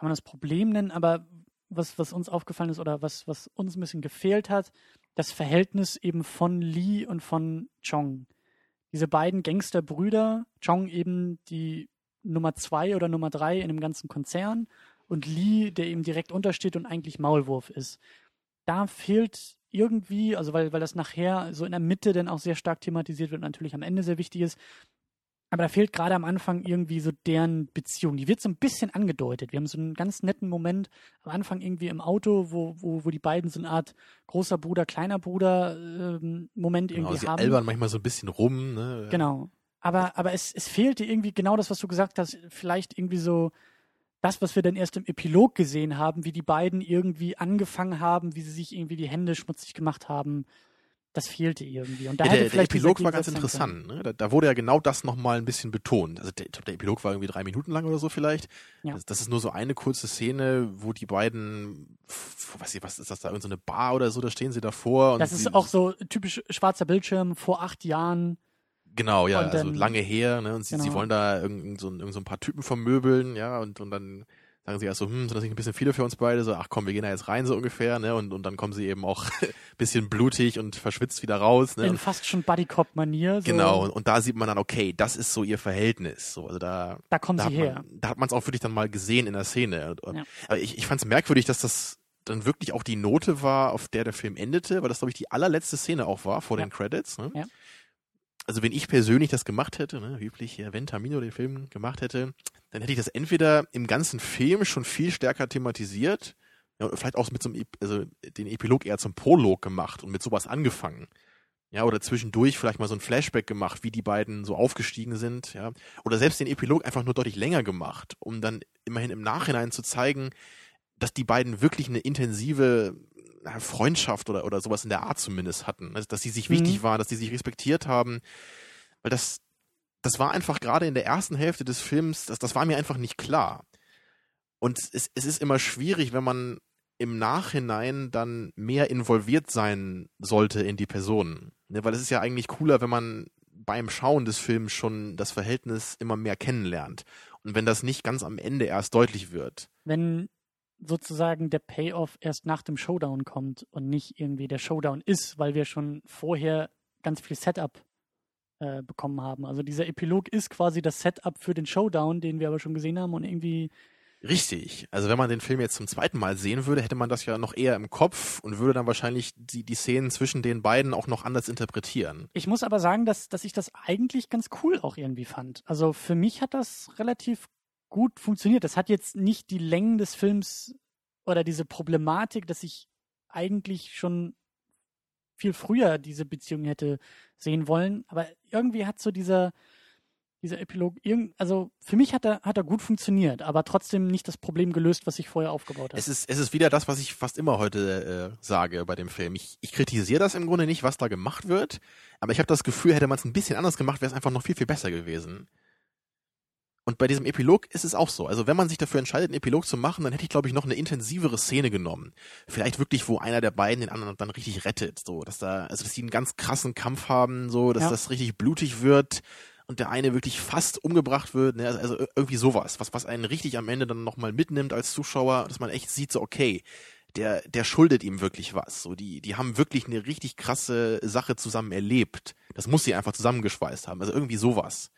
Speaker 3: kann man das Problem nennen, aber was, was uns aufgefallen ist oder was, was uns ein bisschen gefehlt hat, das Verhältnis eben von Lee und von Chong. Diese beiden Gangsterbrüder, Chong eben die Nummer zwei oder Nummer drei in dem ganzen Konzern und Lee, der eben direkt untersteht und eigentlich Maulwurf ist. Da fehlt irgendwie, also weil, weil das nachher so in der Mitte dann auch sehr stark thematisiert wird und natürlich am Ende sehr wichtig ist, aber da fehlt gerade am Anfang irgendwie so deren Beziehung. Die wird so ein bisschen angedeutet. Wir haben so einen ganz netten Moment am Anfang irgendwie im Auto, wo, wo, wo die beiden so eine Art großer Bruder, kleiner Bruder ähm, Moment
Speaker 4: Genau,
Speaker 3: irgendwie
Speaker 4: sie
Speaker 3: haben.
Speaker 4: albern manchmal so ein bisschen rum. Ne?
Speaker 3: Genau. Aber, aber es, es fehlte irgendwie genau das, was du gesagt hast, vielleicht irgendwie so das, was wir dann erst im Epilog gesehen haben, wie die beiden irgendwie angefangen haben, wie sie sich irgendwie die Hände schmutzig gemacht haben. Das fehlte irgendwie. Und da
Speaker 4: Ja,
Speaker 3: hätte
Speaker 4: der, der Epilog war ganz interessant. Ne? Da, da wurde ja genau das nochmal ein bisschen betont. Also der, der Epilog war irgendwie drei Minuten lang oder so vielleicht.
Speaker 3: Ja.
Speaker 4: Das, das ist nur so eine kurze Szene, wo die beiden, weiß ich, was ist das da, irgendeine so eine Bar oder so, da stehen sie davor. Und
Speaker 3: Das
Speaker 4: sie,
Speaker 3: ist auch so typisch schwarzer Bildschirm vor acht Jahren.
Speaker 4: Genau, ja, also
Speaker 3: dann-
Speaker 4: lange her, ne? Und sie, sie
Speaker 3: Genau.
Speaker 4: wollen da irgend so, irgend so ein paar Typen vermöbeln, ja, und, und dann sagen sie erst so, hm, sind das nicht ein bisschen viele für uns beide? So, ach komm, wir gehen da jetzt rein, so ungefähr, ne? Und, und dann kommen sie eben auch [LAUGHS] bisschen blutig und verschwitzt wieder raus, ne?
Speaker 3: In fast schon Bodycop-Manier. So,
Speaker 4: genau, und, und da sieht man dann, okay, das ist so ihr Verhältnis. So, also da,
Speaker 3: Da kommen
Speaker 4: da
Speaker 3: sie her.
Speaker 4: man, da hat man es auch wirklich dann mal gesehen in der Szene. Und-
Speaker 3: Ja.
Speaker 4: Aber ich, ich fand es merkwürdig, dass das dann wirklich auch die Note war, auf der der Film endete, weil das, glaube ich, die allerletzte Szene auch war vor
Speaker 3: Ja.
Speaker 4: den Credits. Ne?
Speaker 3: Ja.
Speaker 4: Also wenn ich persönlich das gemacht hätte, ne, wie üblich, ja, wenn Tamino den Film gemacht hätte, dann hätte ich das entweder im ganzen Film schon viel stärker thematisiert, ja, vielleicht auch mit so einem, also den Epilog eher zum Prolog gemacht und mit sowas angefangen. Ja, oder zwischendurch vielleicht mal so ein Flashback gemacht, wie die beiden so aufgestiegen sind, ja. Oder selbst den Epilog einfach nur deutlich länger gemacht, um dann immerhin im Nachhinein zu zeigen, dass die beiden wirklich eine intensive Freundschaft oder, oder sowas in der Art zumindest hatten. Also, dass sie sich
Speaker 3: Mhm.
Speaker 4: wichtig waren, dass sie sich respektiert haben. Weil das, das war einfach gerade in der ersten Hälfte des Films, das, das war mir einfach nicht klar. Und es, es ist immer schwierig, wenn man im Nachhinein dann mehr involviert sein sollte in die Personen. Ne, weil es ist ja eigentlich cooler, wenn man beim Schauen des Films schon das Verhältnis immer mehr kennenlernt. Und wenn das nicht ganz am Ende erst deutlich wird.
Speaker 3: Wenn sozusagen der Payoff erst nach dem Showdown kommt und nicht irgendwie der Showdown ist, weil wir schon vorher ganz viel Setup äh, bekommen haben. Also dieser Epilog ist quasi das Setup für den Showdown, den wir aber schon gesehen haben und irgendwie
Speaker 4: Richtig. Also wenn man den Film jetzt zum zweiten Mal sehen würde, hätte man das ja noch eher im Kopf und würde dann wahrscheinlich die, die Szenen zwischen den beiden auch noch anders interpretieren.
Speaker 3: Ich muss aber sagen, dass, dass ich das eigentlich ganz cool auch irgendwie fand. Also für mich hat das relativ gut funktioniert. Das hat jetzt nicht die Längen des Films oder diese Problematik, dass ich eigentlich schon viel früher diese Beziehung hätte sehen wollen. Aber irgendwie hat so dieser, dieser Epilog, irgend, also für mich hat er, hat er gut funktioniert, aber trotzdem nicht das Problem gelöst, was ich vorher aufgebaut habe.
Speaker 4: Es ist, es ist wieder das, was ich fast immer heute äh, sage bei dem Film. Ich, ich kritisiere das im Grunde nicht, was da gemacht wird, aber ich habe das Gefühl, hätte man es ein bisschen anders gemacht, wäre es einfach noch viel, viel besser gewesen. Und bei diesem Epilog ist es auch so. Also wenn man sich dafür entscheidet, einen Epilog zu machen, dann hätte ich, glaube ich, noch eine intensivere Szene genommen. Vielleicht wirklich, wo einer der beiden den anderen dann richtig rettet. So, dass da, also dass die einen ganz krassen Kampf haben, so, dass
Speaker 3: Ja.
Speaker 4: das richtig blutig wird und der eine wirklich fast umgebracht wird. Ne? Also irgendwie sowas, was, was einen richtig am Ende dann nochmal mitnimmt als Zuschauer, dass man echt sieht, so, okay, der, der schuldet ihm wirklich was. So, die, die haben wirklich eine richtig krasse Sache zusammen erlebt. Das muss sie einfach zusammengeschweißt haben. Also irgendwie sowas.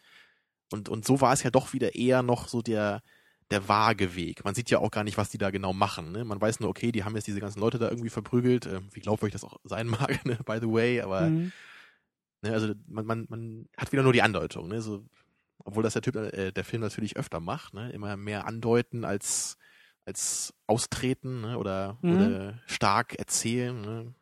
Speaker 4: Und, und so war es ja doch wieder eher noch so der, der vage Weg. Man sieht ja auch gar nicht, was die da genau machen. Ne? Man weiß nur, okay, die haben jetzt diese ganzen Leute da irgendwie verprügelt. Äh, wie glaubwürdig das auch sein [LAUGHS] mag, ne? by the way. Aber
Speaker 3: Mhm.
Speaker 4: ne, also man, man, man hat wieder nur die Andeutung. Ne? So, obwohl das der Typ, äh, der Film natürlich öfter macht. Ne? Immer mehr andeuten als, als austreten ne? oder,
Speaker 3: Mhm.
Speaker 4: oder stark erzählen. Ne?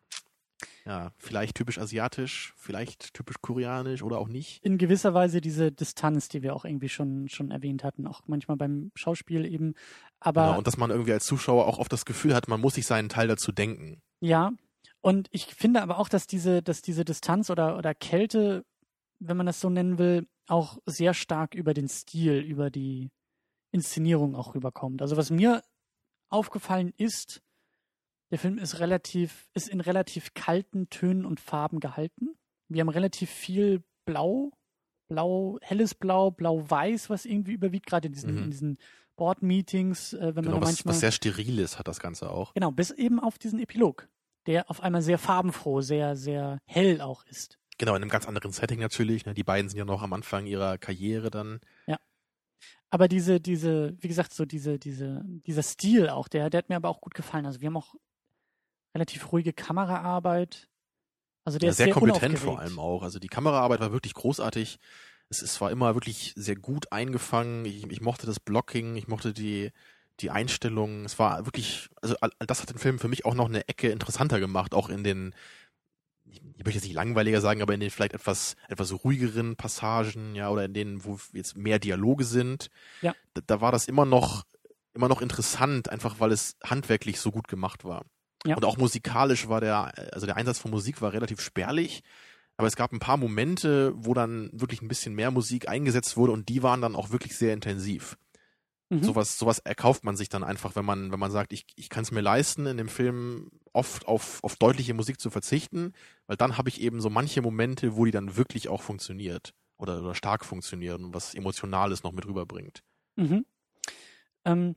Speaker 4: Ja, vielleicht typisch asiatisch, vielleicht typisch koreanisch oder auch nicht.
Speaker 3: in gewisser Weise diese Distanz, die wir auch irgendwie schon, schon erwähnt hatten, auch manchmal beim Schauspiel eben. Aber
Speaker 4: Genau, und dass man irgendwie als Zuschauer auch oft das Gefühl hat, man muss sich seinen Teil dazu denken.
Speaker 3: ja, und ich finde aber auch, dass diese, dass diese Distanz oder, oder Kälte wenn man das so nennen will, auch sehr stark über den Stil, über die Inszenierung auch rüberkommt. Also was mir aufgefallen ist, der Film ist relativ, ist in relativ kalten Tönen und Farben gehalten. Wir haben relativ viel Blau, Blau, helles Blau, Blau-Weiß, was irgendwie überwiegt, gerade in diesen, mhm. in diesen Board-Meetings, äh, wenn
Speaker 4: genau,
Speaker 3: man
Speaker 4: was,
Speaker 3: manchmal.
Speaker 4: Was sehr steril ist, hat das Ganze auch.
Speaker 3: Genau, bis eben auf diesen Epilog, der auf einmal sehr farbenfroh, sehr, sehr hell auch ist.
Speaker 4: Genau, in einem ganz anderen Setting natürlich. Ne? Die beiden sind ja noch am Anfang ihrer Karriere dann.
Speaker 3: Ja. Aber diese, diese, wie gesagt, so diese, diese, dieser Stil auch, der, der hat mir aber auch gut gefallen. Also wir haben auch relativ ruhige Kameraarbeit. Also der
Speaker 4: ja,
Speaker 3: ist
Speaker 4: sehr,
Speaker 3: sehr
Speaker 4: kompetent vor allem auch. Also die Kameraarbeit war wirklich großartig. Es, es war immer wirklich sehr gut eingefangen. Ich, ich mochte das Blocking, ich mochte die, die Einstellungen. Es war wirklich, also das hat den Film für mich auch noch eine Ecke interessanter gemacht, auch in den, ich ich möchte jetzt nicht langweiliger sagen, aber in den vielleicht etwas, etwas ruhigeren Passagen, ja, oder in denen, wo jetzt mehr Dialoge sind.
Speaker 3: Ja.
Speaker 4: Da, da war das immer noch, immer noch interessant, einfach weil es handwerklich so gut gemacht war.
Speaker 3: Ja.
Speaker 4: Und auch musikalisch war der, also der Einsatz von Musik war relativ spärlich. Aber es gab ein paar Momente, wo dann wirklich ein bisschen mehr Musik eingesetzt wurde und die waren dann auch wirklich sehr intensiv.
Speaker 3: Mhm.
Speaker 4: Sowas, sowas erkauft man sich dann einfach, wenn man, wenn man sagt, ich, ich kann es mir leisten, in dem Film oft auf, auf deutliche Musik zu verzichten, weil dann habe ich eben so manche Momente, wo die dann wirklich auch funktioniert oder, oder stark funktioniert und was Emotionales noch mit rüberbringt.
Speaker 3: Mhm. Ähm,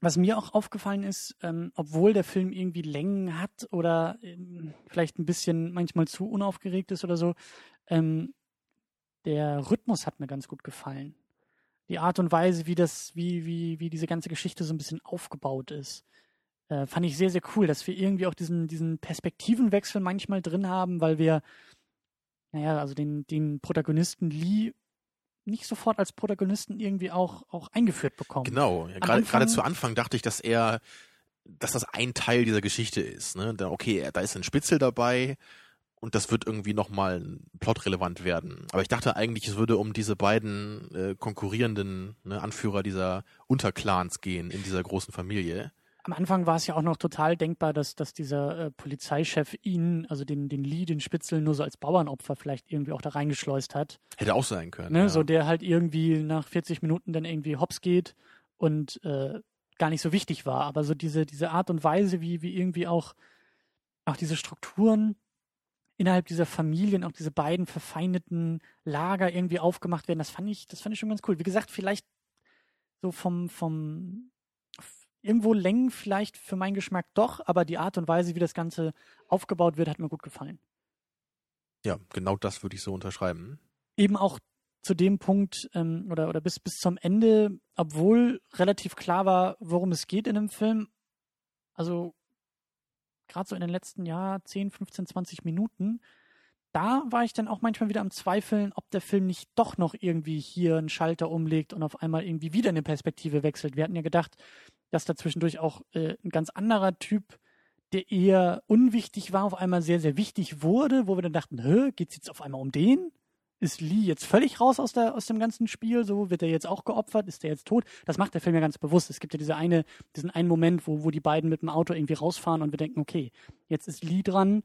Speaker 3: was mir auch aufgefallen ist, ähm, obwohl der Film irgendwie Längen hat oder ähm, vielleicht ein bisschen manchmal zu unaufgeregt ist oder so, ähm, der Rhythmus hat mir ganz gut gefallen. Die Art und Weise, wie das, wie, wie, wie diese ganze Geschichte so ein bisschen aufgebaut ist, äh, fand ich sehr, sehr cool, dass wir irgendwie auch diesen, diesen Perspektivenwechsel manchmal drin haben, weil wir, naja, also den, den Protagonisten Lee nicht sofort als Protagonisten irgendwie auch, auch eingeführt bekommen.
Speaker 4: Genau. Ja, gerade,
Speaker 3: Anfang-
Speaker 4: gerade zu Anfang dachte ich, dass er, dass das ein Teil dieser Geschichte ist. Ne? Da, okay, da ist ein Spitzel dabei und das wird irgendwie nochmal plotrelevant werden. Aber ich dachte eigentlich, es würde um diese beiden äh, konkurrierenden ne, Anführer dieser Unterclans gehen in dieser großen Familie.
Speaker 3: Am Anfang war es ja auch noch total denkbar, dass, dass dieser äh, Polizeichef ihn, also den, den Lee, den Spitzel, nur so als Bauernopfer vielleicht irgendwie auch da reingeschleust hat.
Speaker 4: Hätte auch sein können.
Speaker 3: Ne?
Speaker 4: ja.
Speaker 3: So der halt irgendwie nach 40 Minuten dann irgendwie hops geht und äh, gar nicht so wichtig war. Aber so diese, diese Art und Weise, wie, wie irgendwie auch, auch diese Strukturen innerhalb dieser Familien, auch diese beiden verfeindeten Lager irgendwie aufgemacht werden, das fand ich, das fand ich schon ganz cool. Wie gesagt, vielleicht so vom, vom irgendwo Längen vielleicht für meinen Geschmack doch, aber die Art und Weise, wie das Ganze aufgebaut wird, hat mir gut gefallen.
Speaker 4: ja, genau das würde ich so unterschreiben.
Speaker 3: eben auch zu dem Punkt ähm, oder, oder bis, bis zum Ende, obwohl relativ klar war, worum es geht in dem Film, also gerade so in den letzten Jahr 10, 15, 20 Minuten, da war ich dann auch manchmal wieder am Zweifeln, ob der Film nicht doch noch irgendwie hier einen Schalter umlegt und auf einmal irgendwie wieder eine Perspektive wechselt. Wir hatten ja gedacht, dass da zwischendurch auch äh, ein ganz anderer Typ, der eher unwichtig war, auf einmal sehr, sehr wichtig wurde, wo wir dann dachten, hä, geht's jetzt auf einmal um den? Ist Lee jetzt völlig raus aus, der, aus dem ganzen Spiel? So wird er jetzt auch geopfert? Ist er jetzt tot? Das macht der Film ja ganz bewusst. Es gibt ja diese eine, diesen einen Moment, wo, wo die beiden mit dem Auto irgendwie rausfahren und wir denken, okay, jetzt ist Lee dran,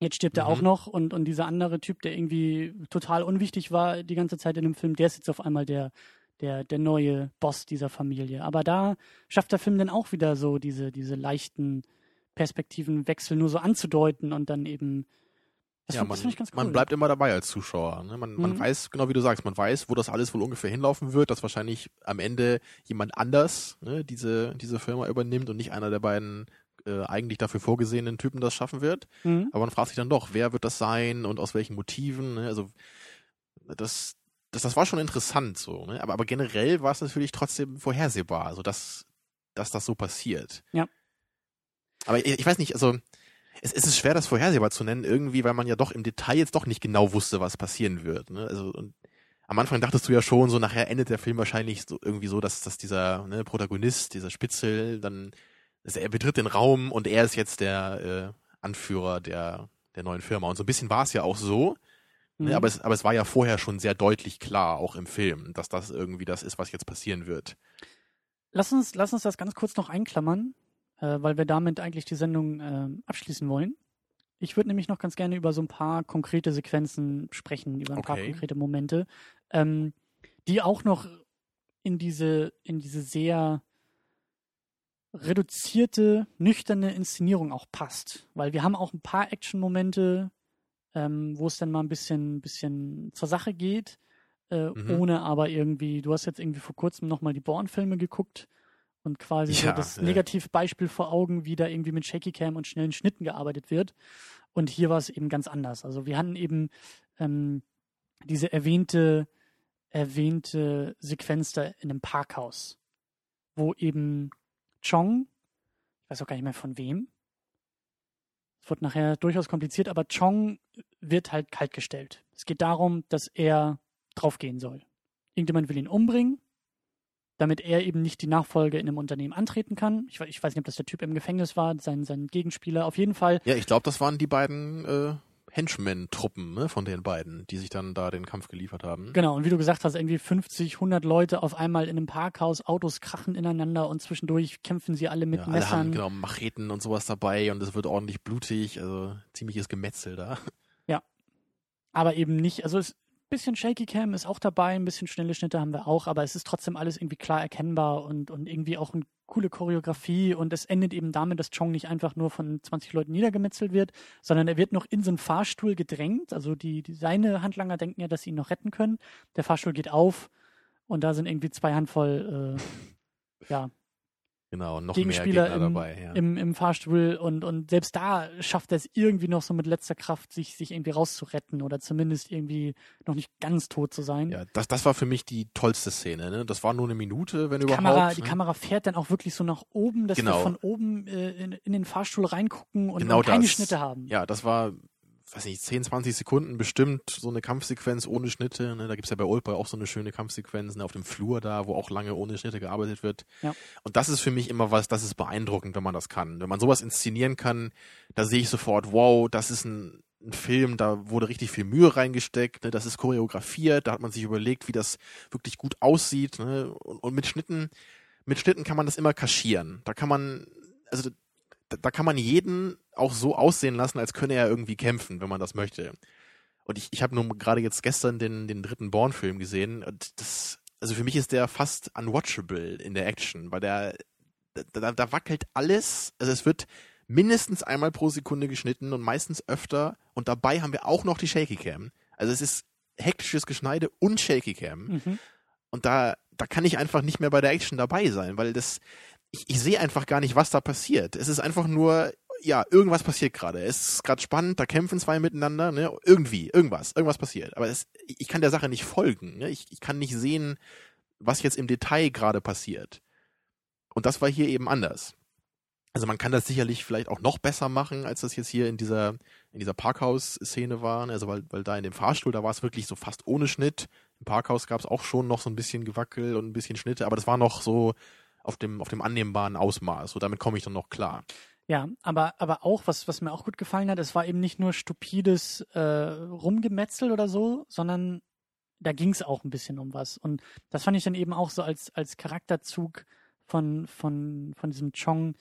Speaker 3: jetzt stirbt er
Speaker 4: Mhm.
Speaker 3: auch noch und, und dieser andere Typ, der irgendwie total unwichtig war die ganze Zeit in dem Film, der ist jetzt auf einmal der, der, der neue Boss dieser Familie. Aber da schafft der Film dann auch wieder so diese, diese leichten Perspektivenwechsel nur so anzudeuten und dann eben. Das,
Speaker 4: ja,
Speaker 3: find-
Speaker 4: man,
Speaker 3: das ich ganz cool.
Speaker 4: man bleibt immer dabei als Zuschauer. Ne? Man, man
Speaker 3: Mhm.
Speaker 4: weiß, genau wie du sagst, man weiß, wo das alles wohl ungefähr hinlaufen wird, dass wahrscheinlich am Ende jemand anders ne, diese, diese Firma übernimmt und nicht einer der beiden äh, eigentlich dafür vorgesehenen Typen das schaffen wird.
Speaker 3: Mhm.
Speaker 4: Aber man fragt sich dann doch, wer wird das sein und aus welchen Motiven? Ne? Also das, das, das war schon interessant so. Ne? Aber, aber generell war es natürlich trotzdem vorhersehbar, also dass, dass das so passiert.
Speaker 3: Ja.
Speaker 4: Aber ich, ich weiß nicht, also es, es ist schwer, das vorhersehbar zu nennen, irgendwie, weil man ja doch im Detail jetzt doch nicht genau wusste, was passieren wird. Ne? Also und am Anfang dachtest du ja schon, so nachher endet der Film wahrscheinlich so irgendwie so, dass, dass dieser ne, Protagonist, dieser Spitzel, dann also er betritt den Raum und er ist jetzt der äh, Anführer der, der neuen Firma. Und so ein bisschen war es ja auch so.
Speaker 3: Mhm.
Speaker 4: Ne, aber, es, aber es war ja vorher schon sehr deutlich klar, auch im Film, dass das irgendwie das ist, was jetzt passieren wird.
Speaker 3: Lass uns, lass uns das ganz kurz noch einklammern, äh, weil wir damit eigentlich die Sendung äh, abschließen wollen. Ich würde nämlich noch ganz gerne über so ein paar konkrete Sequenzen sprechen, über ein paar
Speaker 4: Okay.
Speaker 3: konkrete Momente, ähm, die auch noch in diese, in diese sehr reduzierte, nüchterne Inszenierung auch passt. Weil wir haben auch ein paar Action-Momente, ähm, wo es dann mal ein bisschen, bisschen zur Sache geht, äh,
Speaker 4: Mhm.
Speaker 3: ohne aber irgendwie, du hast jetzt irgendwie vor kurzem nochmal die Bourne-Filme geguckt und quasi so
Speaker 4: Ja,
Speaker 3: das
Speaker 4: äh.
Speaker 3: Negativbeispiel vor Augen, wie da irgendwie mit Shaky Cam und schnellen Schnitten gearbeitet wird. Und hier war es eben ganz anders. Also wir hatten eben ähm, diese erwähnte, erwähnte Sequenz da in einem Parkhaus, wo eben Chong, ich weiß auch gar nicht mehr von wem, wird nachher durchaus kompliziert, aber Chong wird halt kaltgestellt. Es geht darum, dass er draufgehen soll. Irgendjemand will ihn umbringen, damit er eben nicht die Nachfolge in einem Unternehmen antreten kann. Ich, ich weiß nicht, ob das der Typ im Gefängnis war, sein, sein Gegenspieler. Auf jeden Fall
Speaker 4: Ja, ich glaube, das waren die beiden äh, Henchmen-Truppen ne, von den beiden, die sich dann da den Kampf geliefert haben.
Speaker 3: Genau, und wie du gesagt hast, irgendwie 50, 100 Leute auf einmal in einem Parkhaus, Autos krachen ineinander und zwischendurch kämpfen sie alle mit
Speaker 4: Ja, alle
Speaker 3: Messern.
Speaker 4: haben genau Macheten und sowas dabei und es wird ordentlich blutig, also ziemliches Gemetzel da.
Speaker 3: aber eben nicht, also es bisschen Shaky Cam ist auch dabei, ein bisschen schnelle Schnitte haben wir auch, aber es ist trotzdem alles irgendwie klar erkennbar und, und irgendwie auch eine coole Choreografie und es endet eben damit, dass Chong nicht einfach nur von 20 Leuten niedergemetzelt wird, sondern er wird noch in so einen Fahrstuhl gedrängt. Also die, die seine Handlanger denken ja, dass sie ihn noch retten können. Der Fahrstuhl geht auf und da sind irgendwie zwei Handvoll äh, ja,
Speaker 4: Genau, noch mehr
Speaker 3: Gegenspieler
Speaker 4: Gegner
Speaker 3: im,
Speaker 4: dabei. Ja.
Speaker 3: im, im Fahrstuhl und, und selbst da schafft er es irgendwie noch so mit letzter Kraft, sich, sich irgendwie rauszuretten oder zumindest irgendwie noch nicht ganz tot zu sein.
Speaker 4: ja, das, das war für mich die tollste Szene. Ne? Das war nur eine Minute, wenn
Speaker 3: die
Speaker 4: überhaupt.
Speaker 3: Kamera, die
Speaker 4: ne?
Speaker 3: Kamera fährt dann auch wirklich so nach oben, dass wir
Speaker 4: Genau.
Speaker 3: von oben äh, in, in den Fahrstuhl reingucken und,
Speaker 4: Genau
Speaker 3: und keine
Speaker 4: das.
Speaker 3: Schnitte haben.
Speaker 4: Ja, das war, weiß nicht, 10, 20 Sekunden bestimmt so eine Kampfsequenz ohne Schnitte. Ne? Da gibt's ja bei Oldboy auch so eine schöne Kampfsequenz ne? auf dem Flur da, wo auch lange ohne Schnitte gearbeitet wird.
Speaker 3: Ja.
Speaker 4: Und das ist für mich immer was, das ist beeindruckend, wenn man das kann. Wenn man sowas inszenieren kann, da sehe ich sofort, wow, das ist ein, ein Film, da wurde richtig viel Mühe reingesteckt, ne? das ist choreografiert, da hat man sich überlegt, wie das wirklich gut aussieht. Ne? Und, und mit Schnitten, mit Schnitten kann man das immer kaschieren. Da kann man, also da, kann man jeden auch so aussehen lassen, als könne er irgendwie kämpfen, wenn man das möchte. Und ich, ich habe nur gerade jetzt gestern den, den dritten Bourne-Film gesehen und das, also für mich ist der fast unwatchable in der Action, weil der, da, da wackelt alles, also es wird mindestens einmal pro Sekunde geschnitten und meistens öfter und dabei haben wir auch noch die Shaky Cam. Also es ist hektisches Geschneide und Shaky Cam.
Speaker 3: Mhm.
Speaker 4: Und da, da kann ich einfach nicht mehr bei der Action dabei sein, weil das, ich, ich sehe einfach gar nicht, was da passiert. Es ist einfach nur, ja, irgendwas passiert gerade. Es ist gerade spannend, da kämpfen zwei miteinander, ne? Irgendwie, irgendwas, irgendwas passiert. Aber es, ich kann der Sache nicht folgen. Ne? Ich, ich kann nicht sehen, was jetzt im Detail gerade passiert. Und das war hier eben anders. Also man kann das sicherlich vielleicht auch noch besser machen, als das jetzt hier in dieser, in dieser Parkhaus-Szene war. ne? Also weil, weil da in dem Fahrstuhl, da war es wirklich so fast ohne Schnitt. Im Parkhaus gab es auch schon noch so ein bisschen Gewackel und ein bisschen Schnitte, aber das war noch so auf dem, auf dem annehmbaren Ausmaß. So damit komme ich dann noch klar.
Speaker 3: Ja, aber, aber auch, was, was mir auch gut gefallen hat, es war eben nicht nur stupides äh, Rumgemetzel oder so, sondern da ging es auch ein bisschen um was. Und das fand ich dann eben auch so als, als Charakterzug von, von, von diesem Chong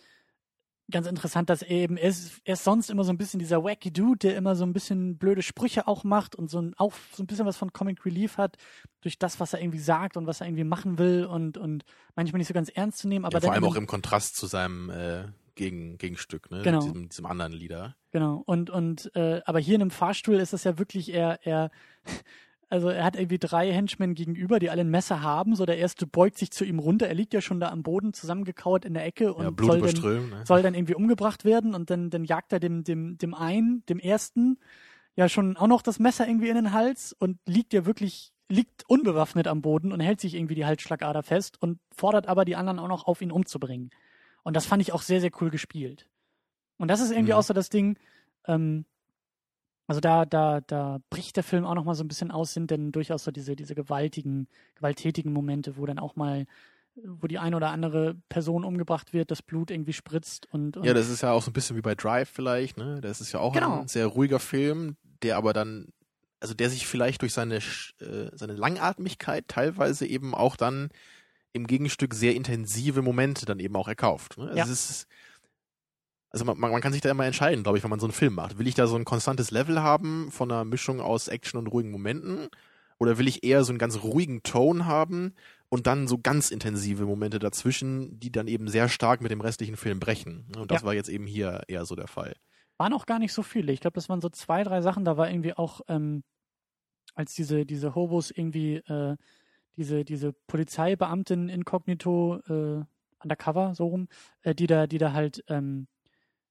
Speaker 3: ganz interessant, dass er eben, er ist, er ist sonst immer so ein bisschen dieser wacky Dude, der immer so ein bisschen blöde Sprüche auch macht und so ein, auch so ein bisschen was von Comic Relief hat, durch das, was er irgendwie sagt und was er irgendwie machen will und, und manchmal nicht so ganz ernst zu nehmen, aber
Speaker 4: ja, vor allem auch im Kontrast zu seinem äh, Gegen, Gegenstück, ne?
Speaker 3: Genau.
Speaker 4: Diesem, diesem anderen Lieder.
Speaker 3: Genau. Und, und, äh, aber hier in einem Fahrstuhl ist das ja wirklich eher, er, [LAUGHS] also er hat irgendwie drei Henchmen gegenüber, die alle ein Messer haben. So der erste beugt sich zu ihm runter. Er liegt ja schon da am Boden zusammengekauert in der Ecke und
Speaker 4: ja,
Speaker 3: soll, dann.
Speaker 4: Ne?
Speaker 3: soll dann irgendwie umgebracht werden und dann, dann jagt er dem, dem, dem einen, dem ersten, ja schon auch noch das Messer irgendwie in den Hals und liegt ja wirklich, liegt unbewaffnet am Boden und hält sich irgendwie die Halsschlagader fest und fordert aber die anderen auch noch auf, ihn umzubringen. Und das fand ich auch sehr, sehr cool gespielt. Und das ist irgendwie
Speaker 4: Mhm.
Speaker 3: auch so das Ding, ähm, also da, da, da bricht der Film auch noch mal so ein bisschen aus, sind denn durchaus so diese, diese gewaltigen, gewalttätigen Momente, wo dann auch mal, wo die eine oder andere Person umgebracht wird, das Blut irgendwie spritzt und, und
Speaker 4: Ja, das ist ja auch so ein bisschen wie bei Drive vielleicht, ne? Das ist ja auch
Speaker 3: Genau.
Speaker 4: ein sehr ruhiger Film, der aber dann, also der sich vielleicht durch seine, äh, seine Langatmigkeit teilweise eben auch dann im Gegenstück sehr intensive Momente dann eben auch erkauft. Ne? Also
Speaker 3: Ja.
Speaker 4: es ist, also man, man kann sich da immer entscheiden, glaube ich, wenn man so einen Film macht. Will ich da so ein konstantes Level haben von einer Mischung aus Action und ruhigen Momenten? Oder will ich eher so einen ganz ruhigen Ton haben und dann so ganz intensive Momente dazwischen, die dann eben sehr stark mit dem restlichen Film brechen? Und das
Speaker 3: Ja.
Speaker 4: war jetzt eben hier eher so der Fall.
Speaker 3: Waren auch gar nicht so viele. Ich glaube, das waren so zwei, drei Sachen. Da war irgendwie auch, ähm, als diese, diese Hobos irgendwie, äh, diese, diese Polizeibeamtin inkognito, äh, undercover, so rum, äh, die da, die da halt, ähm,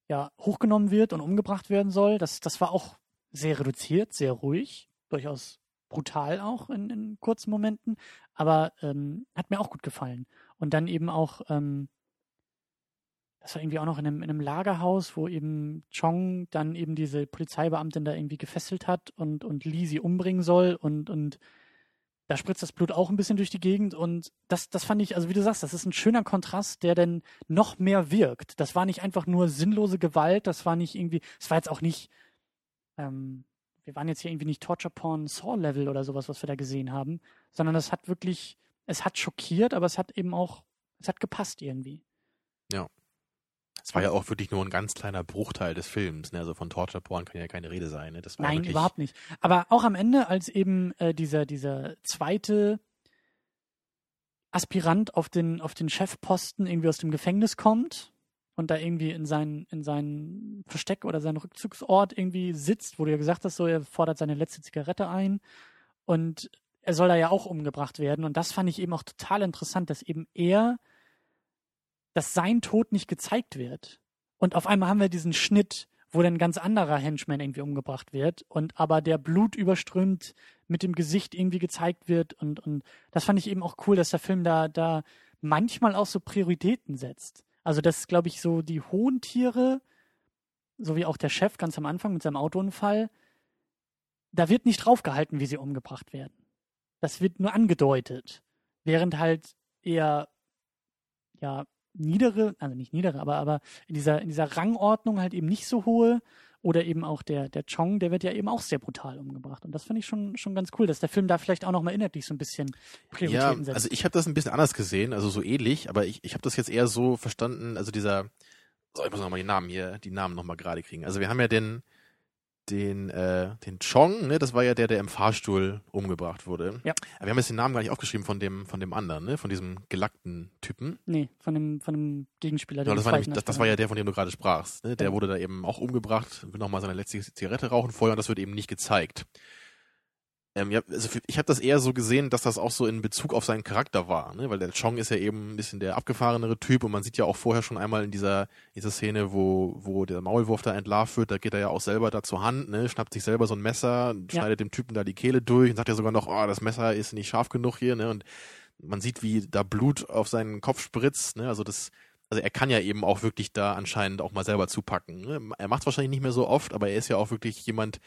Speaker 3: ja, hochgenommen wird und umgebracht werden soll. Das, das war auch sehr reduziert, sehr ruhig, durchaus brutal auch in, in kurzen Momenten, aber ähm, hat mir auch gut gefallen. Und dann eben auch, ähm, das war irgendwie auch noch in einem, in einem Lagerhaus, wo eben Chong dann eben diese Polizeibeamtin da irgendwie gefesselt hat und, und Lee sie umbringen soll und, und da spritzt das Blut auch ein bisschen durch die Gegend und das, das fand ich, also wie du sagst, das ist ein schöner Kontrast, der dann noch mehr wirkt. Das war nicht einfach nur sinnlose Gewalt, das war nicht irgendwie, es war jetzt auch nicht, ähm, wir waren jetzt hier irgendwie nicht Torture Porn Saw Level oder sowas, was wir da gesehen haben, sondern das hat wirklich, es hat schockiert, aber es hat eben auch, es hat gepasst irgendwie.
Speaker 4: Es war ja auch wirklich nur ein ganz kleiner Bruchteil des Films. Ne? Also von Torture Porn kann ja keine Rede sein. Ne? Das war
Speaker 3: Nein, überhaupt nicht. Aber auch am Ende, als eben äh, dieser, dieser zweite Aspirant auf den, auf den Chefposten irgendwie aus dem Gefängnis kommt und da irgendwie in sein, in sein Versteck oder seinen Rückzugsort irgendwie sitzt, wo du ja gesagt hast, so er fordert seine letzte Zigarette ein und er soll da ja auch umgebracht werden. Und das fand ich eben auch total interessant, dass eben er, dass sein Tod nicht gezeigt wird. Und auf einmal haben wir diesen Schnitt, wo dann ein ganz anderer Henchman irgendwie umgebracht wird und aber der Blut überströmt mit dem Gesicht irgendwie gezeigt wird und, und das fand ich eben auch cool, dass der Film da, da manchmal auch so Prioritäten setzt. Also dass, glaube ich, so die hohen Tiere, so wie auch der Chef ganz am Anfang mit seinem Autounfall, da wird nicht draufgehalten, wie sie umgebracht werden. Das wird nur angedeutet. Während halt eher, ja, niedere, also nicht niedere, aber, aber in dieser, in dieser Rangordnung halt eben nicht so hohe oder eben auch der, der Chong, der wird ja eben auch sehr brutal umgebracht. Und das finde ich schon, schon ganz cool, dass der Film da vielleicht auch nochmal inhaltlich so ein bisschen
Speaker 4: Ja,
Speaker 3: Prioritäten setzt.
Speaker 4: also ich habe das ein bisschen anders gesehen, also so ähnlich, aber ich, ich habe das jetzt eher so verstanden, also dieser, so, ich muss nochmal die Namen hier, die Namen nochmal gerade kriegen. Also wir haben ja den, den, äh, den Chong, ne, das war ja der, der im Fahrstuhl umgebracht wurde.
Speaker 3: Ja.
Speaker 4: Aber wir haben jetzt den Namen gar nicht aufgeschrieben von dem, von dem anderen, ne, von diesem gelackten Typen.
Speaker 3: nee, von dem, von dem Gegenspieler.
Speaker 4: Genau, das war, nämlich, das, das war ja der, von dem du gerade sprachst. Ne? Der
Speaker 3: Ja.
Speaker 4: wurde da eben auch umgebracht, will nochmal seine letzte Zigarette rauchen vorher und das wird eben nicht gezeigt. Ähm, ja, also ich habe das eher so gesehen, dass das auch so in Bezug auf seinen Charakter war, ne? weil der Chong ist ja eben ein bisschen der abgefahrenere Typ und man sieht ja auch vorher schon einmal in dieser, dieser Szene, wo, wo der Maulwurf da entlarvt wird, da geht er ja auch selber da zur Hand, ne? schnappt sich selber so ein Messer,
Speaker 3: Ja.
Speaker 4: schneidet dem Typen da die Kehle durch und sagt ja sogar noch, oh, das Messer ist nicht scharf genug hier, ne? Und man sieht, wie da Blut auf seinen Kopf spritzt, ne? Also das, also er kann ja eben auch wirklich da anscheinend auch mal selber zupacken. Ne? Er macht es wahrscheinlich nicht mehr so oft, aber er ist ja auch wirklich jemand,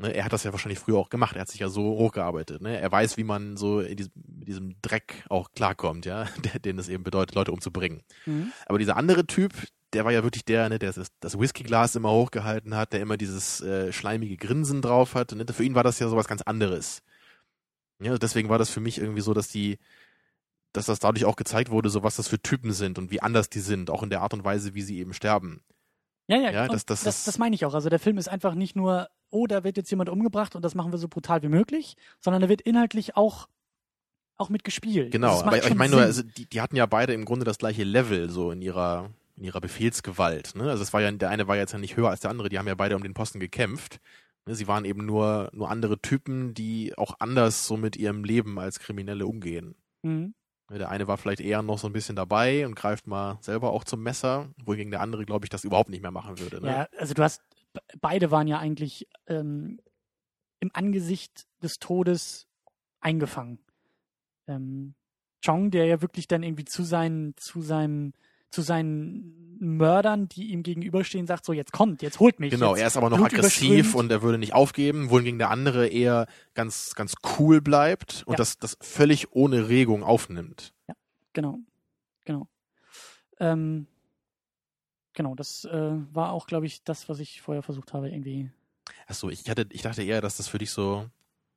Speaker 4: ne? er hat das ja wahrscheinlich früher auch gemacht, er hat sich ja so hochgearbeitet. Ne? Er weiß, wie man so in diesem, mit diesem Dreck auch klarkommt, ja, [LAUGHS] der, den es eben bedeutet, Leute umzubringen.
Speaker 3: Mhm.
Speaker 4: Aber dieser andere Typ, der war ja wirklich der, ne, der das, das Whiskyglas immer hochgehalten hat, der immer dieses äh, schleimige Grinsen drauf hat. Ne? Für ihn war das ja sowas ganz anderes. Ja, deswegen war das für mich irgendwie so, dass die, dass das dadurch auch gezeigt wurde, so was das für Typen sind und wie anders die sind, auch in der Art und Weise, wie sie eben sterben.
Speaker 3: Ja, ja,
Speaker 4: Ja, das- das
Speaker 3: das, das meine ich auch. Also der Film ist einfach nicht nur, oh, da wird jetzt jemand umgebracht und das machen wir so brutal wie möglich, sondern da wird inhaltlich auch, auch mit gespielt.
Speaker 4: Genau, aber ich meine nur, also die, die hatten ja beide im Grunde das gleiche Level so in ihrer in ihrer Befehlsgewalt. Ne? Also es war ja der eine war jetzt ja nicht höher als der andere. Die haben ja beide um den Posten gekämpft. Ne? Sie waren eben nur nur andere Typen, die auch anders so mit ihrem Leben als Kriminelle umgehen.
Speaker 3: Mhm.
Speaker 4: Der eine war vielleicht eher noch so ein bisschen dabei und greift mal selber auch zum Messer, wohingegen der andere, glaube ich, das überhaupt nicht mehr machen würde. Ne?
Speaker 3: Ja, also du hast, be- beide waren ja eigentlich ähm, im Angesicht des Todes eingefangen. Ähm, Chong, der ja wirklich dann irgendwie zu seinen, zu seinem, zu seinen Mördern, die ihm gegenüberstehen, sagt so, jetzt kommt, jetzt holt mich.
Speaker 4: Genau, er ist aber noch
Speaker 3: Blut
Speaker 4: aggressiv und er würde nicht aufgeben, wohingegen der andere eher ganz, ganz cool bleibt und
Speaker 3: Ja.
Speaker 4: das, das völlig ohne Regung aufnimmt.
Speaker 3: Genau, genau. Ähm, genau, das äh, war auch, glaube ich, das, was ich vorher versucht habe, irgendwie.
Speaker 4: Achso, ich hatte, ich dachte eher, dass das für dich so,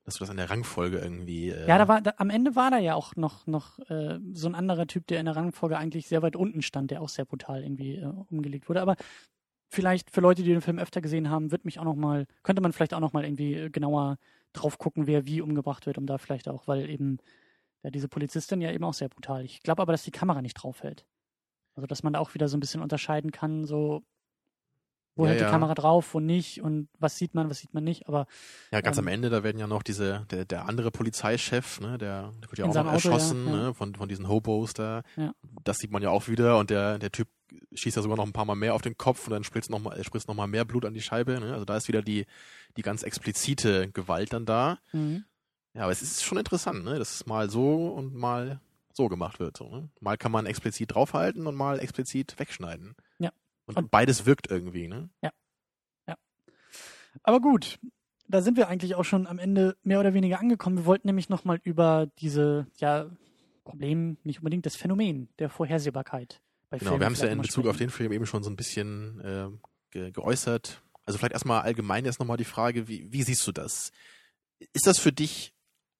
Speaker 4: dass du das an der Rangfolge irgendwie. Äh,
Speaker 3: Ja, da war, da, am Ende war da ja auch noch, noch äh, so ein anderer Typ, der in der Rangfolge eigentlich sehr weit unten stand, der auch sehr brutal irgendwie äh, umgelegt wurde. Aber vielleicht für Leute, die den Film öfter gesehen haben, wird mich auch noch mal, könnte man vielleicht auch noch mal irgendwie äh, genauer drauf gucken, wer wie umgebracht wird, um da vielleicht auch, weil eben ja, diese Polizistin ja eben auch sehr brutal. Ich glaube aber, dass die Kamera nicht drauf fällt. Also, dass man da auch wieder so ein bisschen unterscheiden kann, so, wo
Speaker 4: Ja,
Speaker 3: hält
Speaker 4: ja.
Speaker 3: die Kamera drauf, wo nicht und was sieht man, was sieht man nicht. Aber
Speaker 4: Ja, ganz
Speaker 3: Ähm,
Speaker 4: am Ende, da werden ja noch diese, der, der andere Polizeichef, ne, der, der wird ja auch noch
Speaker 3: Auto,
Speaker 4: erschossen,
Speaker 3: ja.
Speaker 4: ne, von, von diesen Hobos da.
Speaker 3: Ja.
Speaker 4: Das sieht man ja auch wieder und der, der Typ schießt ja sogar noch ein paar Mal mehr auf den Kopf und dann spritzt noch mal, spritzt noch mal mehr Blut an die Scheibe, ne? Also da ist wieder die, die ganz explizite Gewalt dann da.
Speaker 3: mhm.
Speaker 4: Ja, aber es ist schon interessant, ne, dass es mal so und mal so gemacht wird, so, ne? Mal kann man explizit draufhalten und mal explizit wegschneiden.
Speaker 3: Ja.
Speaker 4: Und,
Speaker 3: Und-
Speaker 4: beides wirkt irgendwie, ne?
Speaker 3: Aber gut, da sind wir eigentlich auch schon am Ende mehr oder weniger angekommen. Wir wollten nämlich nochmal über diese, ja, Problem, nicht unbedingt das Phänomen der Vorhersehbarkeit bei
Speaker 4: Genau,
Speaker 3: Filmen
Speaker 4: wir haben es ja in Bezug auf den Film eben schon so ein bisschen äh, ge geäußert. Also vielleicht erstmal allgemein jetzt nochmal die Frage, wie, wie siehst du das? Ist das für dich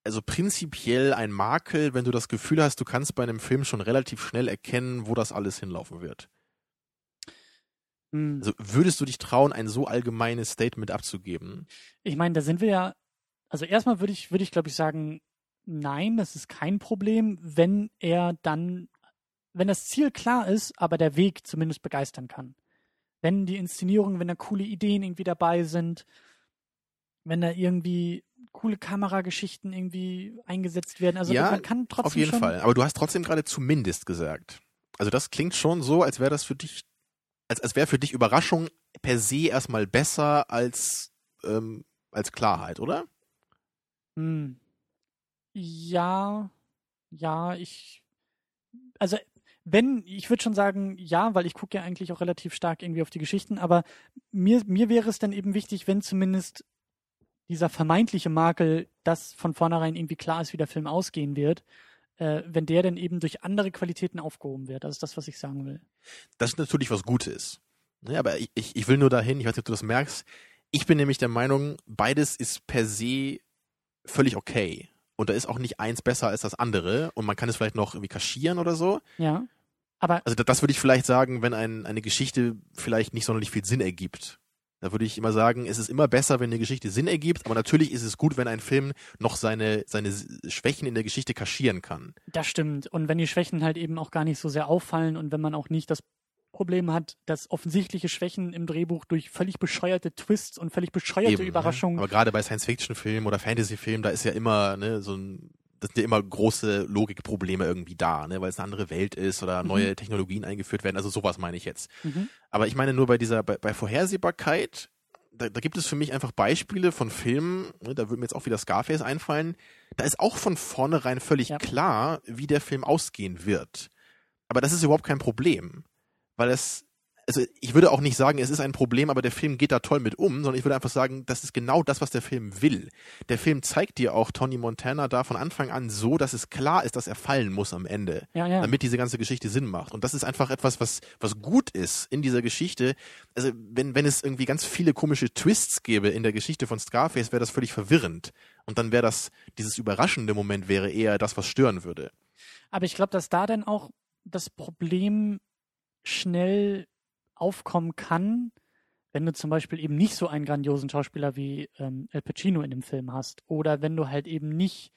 Speaker 4: also prinzipiell ein Makel, wenn du das Gefühl hast, du kannst bei einem Film schon relativ schnell erkennen, wo das alles hinlaufen wird?
Speaker 3: Hm.
Speaker 4: Also würdest du dich trauen, ein so allgemeines Statement abzugeben?
Speaker 3: Ich meine, da sind wir ja, also erstmal würde ich, würde ich glaube ich sagen, nein, das ist kein Problem, wenn er dann, wenn das Ziel klar ist, aber der Weg zumindest begeistern kann. Wenn die Inszenierung, wenn da coole Ideen irgendwie dabei sind, wenn da irgendwie coole Kamerageschichten irgendwie eingesetzt werden. Also
Speaker 4: Ja,
Speaker 3: man kann trotzdem
Speaker 4: Auf jeden Fall. Aber du hast trotzdem gerade zumindest gesagt. Also das klingt schon so, als wäre das für dich, als, als wäre für dich Überraschung per se erstmal besser als, ähm, als Klarheit, oder?
Speaker 3: Hm. Ja, ja, ich, also wenn, ich würde schon sagen, ja, weil ich gucke ja eigentlich auch relativ stark irgendwie auf die Geschichten, aber mir, mir wäre es dann eben wichtig, wenn zumindest dieser vermeintliche Makel, dass von vornherein irgendwie klar ist, wie der Film ausgehen wird, äh, wenn der dann eben durch andere Qualitäten aufgehoben wird. Das ist das, was ich sagen will.
Speaker 4: Das ist natürlich was Gutes. Ne, aber ich, ich, ich will nur dahin, ich weiß nicht, ob du das merkst. Ich bin nämlich der Meinung, beides ist per se völlig okay. Und da ist auch nicht eins besser als das andere. Und man kann es vielleicht noch irgendwie kaschieren oder so.
Speaker 3: Ja. Aber
Speaker 4: Also da- das würde ich vielleicht sagen, wenn ein, eine Geschichte vielleicht nicht sonderlich viel Sinn ergibt. Da würde ich immer sagen, es ist immer besser, wenn eine Geschichte Sinn ergibt, aber natürlich ist es gut, wenn ein Film noch seine, seine Schwächen in der Geschichte kaschieren kann.
Speaker 3: Das stimmt. Und wenn die Schwächen halt eben auch gar nicht so sehr auffallen und wenn man auch nicht das Problem hat, dass offensichtliche Schwächen im Drehbuch durch völlig bescheuerte Twists und völlig bescheuerte
Speaker 4: Eben,
Speaker 3: Überraschungen.
Speaker 4: Ne? Aber gerade bei Science-Fiction-Filmen oder Fantasy-Filmen, da ist ja immer ne, so ein, das sind ja immer große Logikprobleme irgendwie da, ne, weil es eine andere Welt ist oder
Speaker 3: Mhm.
Speaker 4: neue Technologien eingeführt werden. Also sowas meine ich jetzt.
Speaker 3: Mhm.
Speaker 4: Aber ich meine nur bei dieser, bei, bei Vorhersehbarkeit, da, da gibt es für mich einfach Beispiele von Filmen, ne, da würde mir jetzt auch wieder Scarface einfallen, da ist auch von vornherein völlig
Speaker 3: Ja.
Speaker 4: klar, wie der Film ausgehen wird. Aber das ist überhaupt kein Problem. Weil es, also ich würde auch nicht sagen, es ist ein Problem, aber der Film geht da toll mit um, sondern ich würde einfach sagen, das ist genau das, was der Film will. Der Film zeigt dir auch Tony Montana da von Anfang an so, dass es klar ist, dass er fallen muss am Ende
Speaker 3: Ja, ja.
Speaker 4: damit diese ganze Geschichte Sinn macht. Und das ist einfach etwas, was, was gut ist in dieser Geschichte. Also, wenn, wenn es irgendwie ganz viele komische Twists gäbe in der Geschichte von Scarface, wäre das völlig verwirrend. Und dann wäre das, dieses überraschende Moment wäre eher das, was stören würde.
Speaker 3: Aber ich glaube, dass da dann auch das Problem schnell aufkommen kann, wenn du zum Beispiel eben nicht so einen grandiosen Schauspieler wie ähm, El Pacino in dem Film hast. Oder wenn du halt eben nicht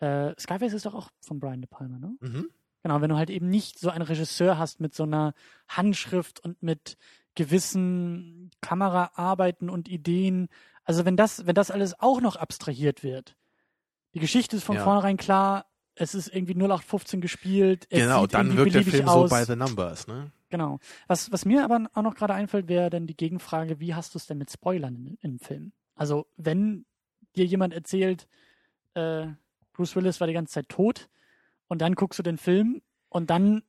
Speaker 3: äh, Scarface ist doch auch von Brian De Palma, ne?
Speaker 4: Mhm.
Speaker 3: Genau, wenn du halt eben nicht so einen Regisseur hast mit so einer Handschrift und mit gewissen Kameraarbeiten und Ideen. Also wenn das, wenn das alles auch noch abstrahiert wird. Die Geschichte ist von
Speaker 4: Ja.
Speaker 3: vornherein klar, es ist irgendwie 0815 gespielt. es
Speaker 4: Genau, dann wirkt der Film
Speaker 3: aus.
Speaker 4: so by the numbers, ne?
Speaker 3: Genau. Was, was mir aber auch noch gerade einfällt, wäre dann die Gegenfrage, wie hast du es denn mit Spoilern im Film? Also, wenn dir jemand erzählt, äh, Bruce Willis war die ganze Zeit tot und dann guckst du den Film und dann,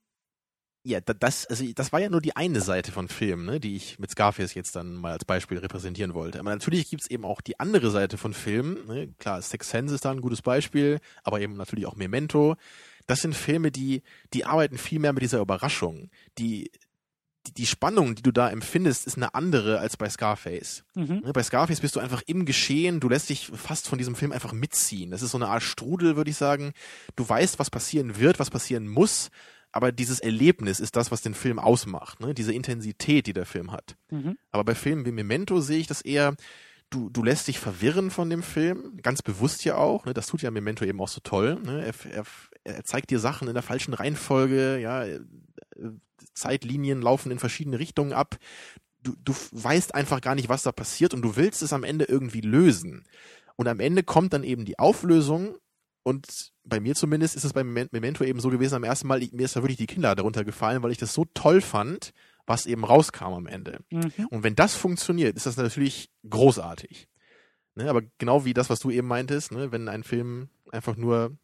Speaker 4: Ja, da- das, also das war ja nur die eine Seite von Filmen, ne, die ich mit Scarface jetzt dann mal als Beispiel repräsentieren wollte. Aber natürlich gibt's eben auch die andere Seite von Filmen. Ne? Klar, Sex Sense ist da ein gutes Beispiel, aber eben natürlich auch Memento. Das sind Filme, die, die arbeiten viel mehr mit dieser Überraschung. Die, die, die Spannung, die du da empfindest, ist eine andere als bei Scarface.
Speaker 3: mhm,
Speaker 4: Ne, Bei Scarface bist du einfach im Geschehen, du lässt dich fast von diesem Film einfach mitziehen. Das ist so eine Art Strudel, würde ich sagen. Du weißt, was passieren wird, was passieren muss, aber dieses Erlebnis ist das, was den Film ausmacht, ne? diese Intensität, die der Film hat.
Speaker 3: Mhm.
Speaker 4: Aber bei Filmen wie Memento sehe ich das eher, du, du lässt dich verwirren von dem Film, ganz bewusst ja auch, ne? das tut ja Memento eben auch so toll. Ne? Er, er, er zeigt dir Sachen in der falschen Reihenfolge, ja, äh, Zeitlinien laufen in verschiedene Richtungen ab. Du, du weißt einfach gar nicht, was da passiert und du willst es am Ende irgendwie lösen. Und am Ende kommt dann eben die Auflösung und bei mir zumindest ist es beim Memento eben so gewesen, am ersten Mal, mir ist da wirklich die Kinnlade runtergefallen, weil ich das so toll fand, was eben rauskam am Ende.
Speaker 3: Mhm.
Speaker 4: Und wenn das funktioniert, ist das natürlich großartig. Ne, aber genau wie das, was du eben meintest, ne, wenn ein Film einfach nur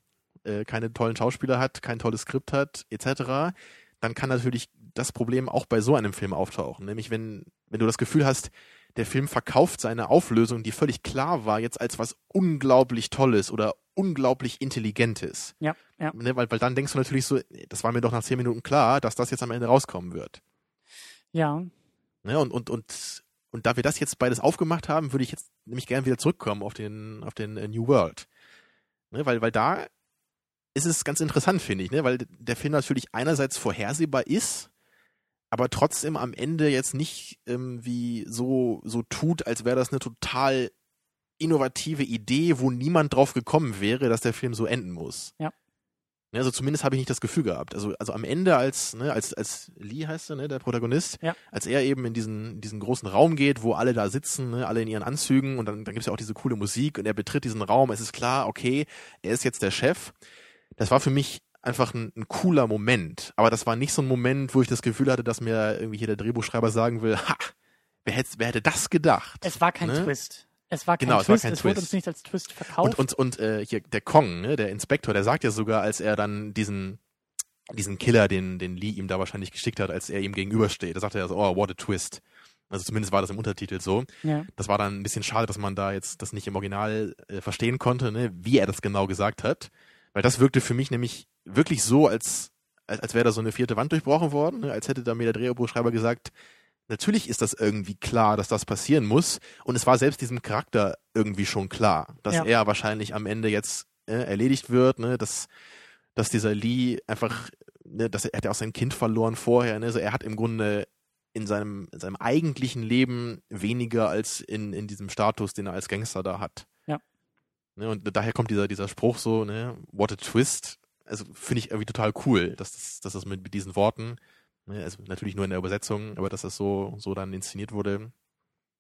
Speaker 4: äh, keine tollen Schauspieler hat, kein tolles Skript hat, etc., dann kann natürlich das Problem auch bei so einem Film auftauchen. Nämlich wenn, wenn du das Gefühl hast, der Film verkauft seine Auflösung, die völlig klar war, jetzt als was unglaublich Tolles oder unglaublich Intelligentes.
Speaker 3: Ja, ja.
Speaker 4: Ne, weil, weil dann denkst du natürlich so, das war mir doch nach zehn Minuten klar, dass das jetzt am Ende rauskommen wird.
Speaker 3: Ja.
Speaker 4: Ne, und, und, und, und da wir das jetzt beides aufgemacht haben, würde ich jetzt nämlich gerne wieder zurückkommen auf den, auf den äh, New World. Ne, weil, weil da ist es ganz interessant, finde ich, ne, weil der Film natürlich einerseits vorhersehbar ist, aber trotzdem am Ende jetzt nicht irgendwie so, so tut, als wäre das eine total innovative Idee, wo niemand drauf gekommen wäre, dass der Film so enden muss.
Speaker 3: Ja.
Speaker 4: Ne, Also zumindest habe ich nicht das Gefühl gehabt. Also, also am Ende, als, ne, als, als Lee heißt er, ne, der Protagonist,
Speaker 3: Ja.
Speaker 4: als er eben in diesen, diesen großen Raum geht, wo alle da sitzen, ne, alle in ihren Anzügen und dann, dann gibt es ja auch diese coole Musik und er betritt diesen Raum, es ist klar, okay, er ist jetzt der Chef. Das war für mich einfach ein, ein cooler Moment. Aber das war nicht so ein Moment, wo ich das Gefühl hatte, dass mir irgendwie hier der Drehbuchschreiber sagen will, ha, wer hätte, wer hätte das gedacht?
Speaker 3: Es war kein
Speaker 4: Ne?
Speaker 3: Twist. Es war kein
Speaker 4: Genau, es war
Speaker 3: Twist.
Speaker 4: kein
Speaker 3: es wurde
Speaker 4: Twist.
Speaker 3: uns nicht als Twist verkauft.
Speaker 4: Und, und, und äh, hier der Kong, ne, der Inspektor, der sagt ja sogar, als er dann diesen diesen Killer, den, den Lee ihm da wahrscheinlich geschickt hat, als er ihm gegenübersteht, da sagt er so, oh, what a twist. Also zumindest war das im Untertitel so.
Speaker 3: ja.
Speaker 4: Das war dann ein bisschen schade, dass man da jetzt das nicht im Original äh, verstehen konnte, ne, wie er das genau gesagt hat. Weil das wirkte für mich nämlich wirklich so, als, als, als wäre da so eine vierte Wand durchbrochen worden, ne, als hätte da mir der Drehbuchschreiber gesagt, natürlich ist das irgendwie klar, dass das passieren muss. Und es war selbst diesem Charakter irgendwie schon klar, dass
Speaker 3: Ja.
Speaker 4: er wahrscheinlich am Ende jetzt äh, erledigt wird, ne, dass, dass dieser Lee einfach, ne, dass er, er hat ja auch sein Kind verloren vorher, ne, also er hat im Grunde in seinem, in seinem eigentlichen Leben weniger als in, in diesem Status, den er als Gangster da hat.
Speaker 3: Ja.
Speaker 4: Ne, und daher kommt dieser, dieser Spruch so, ne, what a twist. Also finde ich irgendwie total cool, dass das, dass das mit, mit diesen Worten, also natürlich nur in der Übersetzung, aber dass das so, so dann inszeniert wurde.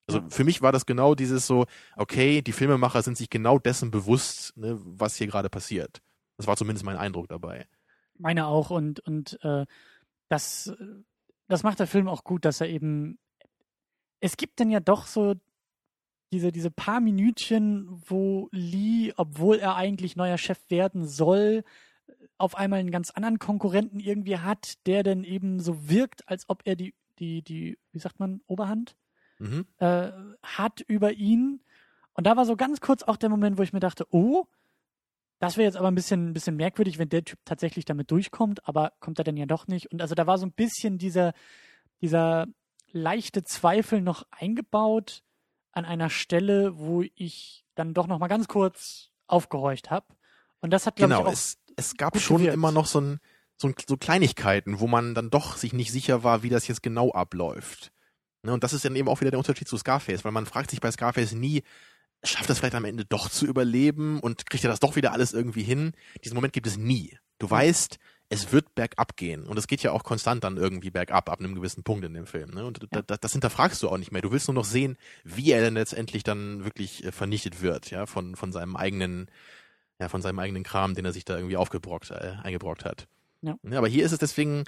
Speaker 4: Also für mich war das genau dieses so, okay, die Filmemacher sind sich genau dessen bewusst, ne, was hier gerade passiert. Das war zumindest mein Eindruck dabei.
Speaker 3: Meine auch und und äh, das das macht der Film auch gut, dass er eben es gibt dann ja doch so diese diese paar Minütchen, wo Lee, obwohl er eigentlich neuer Chef werden soll, auf einmal einen ganz anderen Konkurrenten irgendwie hat, der dann eben so wirkt, als ob er die die die wie sagt man Oberhand
Speaker 4: Mhm.
Speaker 3: äh, hat über ihn. Und da war so ganz kurz auch der Moment, wo ich mir dachte, oh, das wäre jetzt aber ein bisschen, ein bisschen merkwürdig, wenn der Typ tatsächlich damit durchkommt, aber kommt er denn ja doch nicht. Und also da war so ein bisschen dieser, dieser leichte Zweifel noch eingebaut an einer Stelle, wo ich dann doch noch mal ganz kurz aufgehorcht habe. Und das hat, glaube
Speaker 4: Genau,
Speaker 3: ich, auch
Speaker 4: es, es gab
Speaker 3: gut
Speaker 4: schon
Speaker 3: gewirkt.
Speaker 4: immer noch so, ein, so, so Kleinigkeiten, wo man dann doch sich nicht sicher war, wie das jetzt genau abläuft. Ne, und das ist dann eben auch wieder der Unterschied zu Scarface, weil man fragt sich bei Scarface nie, schafft das vielleicht am Ende doch zu überleben und kriegt er das doch wieder alles irgendwie hin? Diesen Moment gibt es nie. Du weißt, es wird bergab gehen und es geht ja auch konstant dann irgendwie bergab ab einem gewissen Punkt in dem Film. Ne? Und
Speaker 3: Ja.
Speaker 4: das, das hinterfragst du auch nicht mehr. Du willst nur noch sehen, wie er denn letztendlich dann wirklich äh, vernichtet wird, ja, von, von seinem eigenen, ja, von seinem eigenen Kram, den er sich da irgendwie aufgebrockt, äh, eingebrockt hat.
Speaker 3: Ja.
Speaker 4: aber hier ist es deswegen,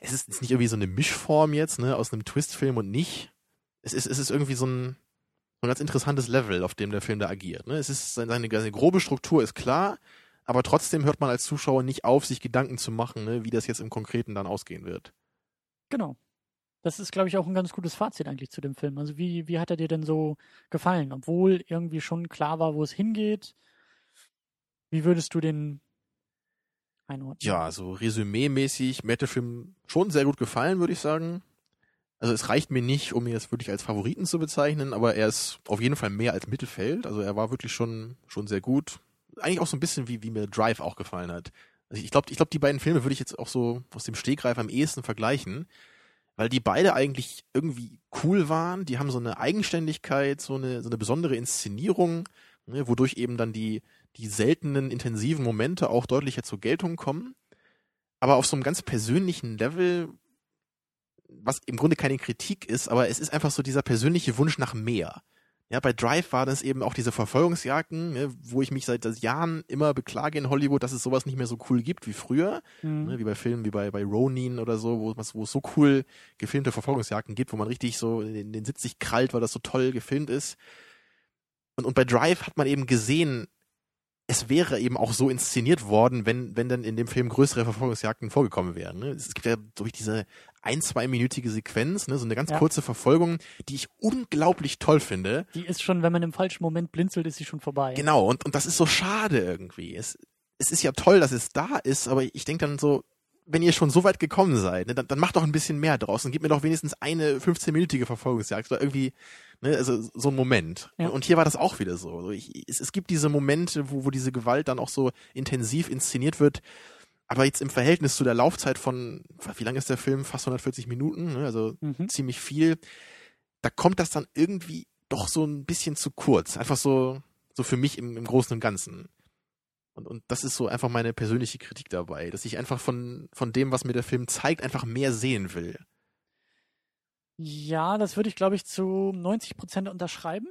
Speaker 4: es ist, ist nicht irgendwie so eine Mischform jetzt, ne, aus einem Twistfilm und nicht. Es ist, es ist irgendwie so ein, so ein ganz interessantes Level, auf dem der Film da agiert. Ne? Es ist seine, seine grobe Struktur ist klar, aber trotzdem hört man als Zuschauer nicht auf, sich Gedanken zu machen, ne, wie das jetzt im Konkreten dann ausgehen wird.
Speaker 3: Genau. Das ist, glaube ich, auch ein ganz gutes Fazit eigentlich zu dem Film. Also wie, wie hat er dir denn so gefallen? Obwohl irgendwie schon klar war, wo es hingeht. Wie würdest du den einordnen?
Speaker 4: Ja, so resümee-mäßig, mir hat der Film schon sehr gut gefallen, würde ich sagen. Also es reicht mir nicht, um ihn jetzt wirklich als Favoriten zu bezeichnen, aber er ist auf jeden Fall mehr als Mittelfeld. Also er war wirklich schon, schon sehr gut. Eigentlich auch so ein bisschen wie, wie mir Drive auch gefallen hat. Also ich glaube, ich glaube, die beiden Filme würde ich jetzt auch so aus dem Stegreif am ehesten vergleichen, weil die beide eigentlich irgendwie cool waren. Die haben so eine Eigenständigkeit, so eine, so eine besondere Inszenierung, ne, wodurch eben dann die, die seltenen, intensiven Momente auch deutlicher zur Geltung kommen. Aber auf so einem ganz persönlichen Level, was im Grunde keine Kritik ist, aber es ist einfach so dieser persönliche Wunsch nach mehr. Ja, bei Drive war das eben auch diese Verfolgungsjagden, ne, wo ich mich seit Jahren immer beklage in Hollywood, dass es sowas nicht mehr so cool gibt wie früher. Mhm. Ne, wie bei Filmen wie bei, bei Ronin oder so, wo, wo es so cool gefilmte Verfolgungsjagden gibt, wo man richtig so in den Sitz sich krallt, weil das so toll gefilmt ist. Und, und bei Drive hat man eben gesehen, es wäre eben auch so inszeniert worden, wenn, wenn dann in dem Film größere Verfolgungsjagden vorgekommen wären. Ne? Es gibt ja durch diese ein, zweiminütige Sequenz, ne, so eine ganz ja. kurze Verfolgung, die ich unglaublich toll finde.
Speaker 3: Die ist schon, wenn man im falschen Moment blinzelt, ist sie schon vorbei.
Speaker 4: Genau, und, und das ist so schade irgendwie. Es, es ist ja toll, dass es da ist, aber ich denke dann so, wenn ihr schon so weit gekommen seid, ne, dann, dann macht doch ein bisschen mehr draus und gebt mir doch wenigstens eine 15-minütige Verfolgungsjagd oder irgendwie, ne, also so ein Moment. Ja. Und hier war das auch wieder so. Also ich, es, es gibt diese Momente, wo, wo diese Gewalt dann auch so intensiv inszeniert wird. Aber jetzt im Verhältnis zu der Laufzeit von, wie lang ist der Film? Fast 140 Minuten, ne? also mhm. ziemlich viel. Da kommt das dann irgendwie doch so ein bisschen zu kurz. Einfach so, so für mich im, im Großen und Ganzen. Und, und das ist so einfach meine persönliche Kritik dabei, dass ich einfach von, von dem, was mir der Film zeigt, einfach mehr sehen will.
Speaker 3: Ja, das würde ich, glaube ich, zu 90 Prozent unterschreiben.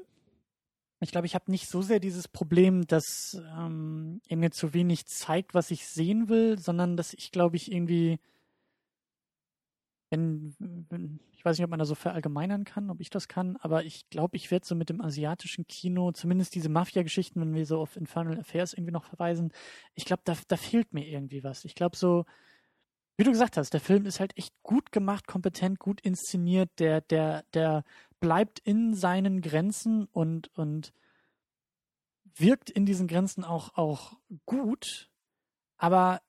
Speaker 3: Ich glaube, ich habe nicht so sehr dieses Problem, dass ähm, er mir zu wenig zeigt, was ich sehen will, sondern dass ich, glaube ich, irgendwie, wenn, wenn, ich weiß nicht, ob man da so verallgemeinern kann, ob ich das kann, aber ich glaube, ich werde so mit dem asiatischen Kino, zumindest diese Mafia-Geschichten, wenn wir so auf Infernal Affairs irgendwie noch verweisen, ich glaube, da, da fehlt mir irgendwie was. Ich glaube so, wie du gesagt hast, der Film ist halt echt gut gemacht, kompetent, gut inszeniert, der, der, der bleibt in seinen Grenzen und, und wirkt in diesen Grenzen auch, auch gut, aber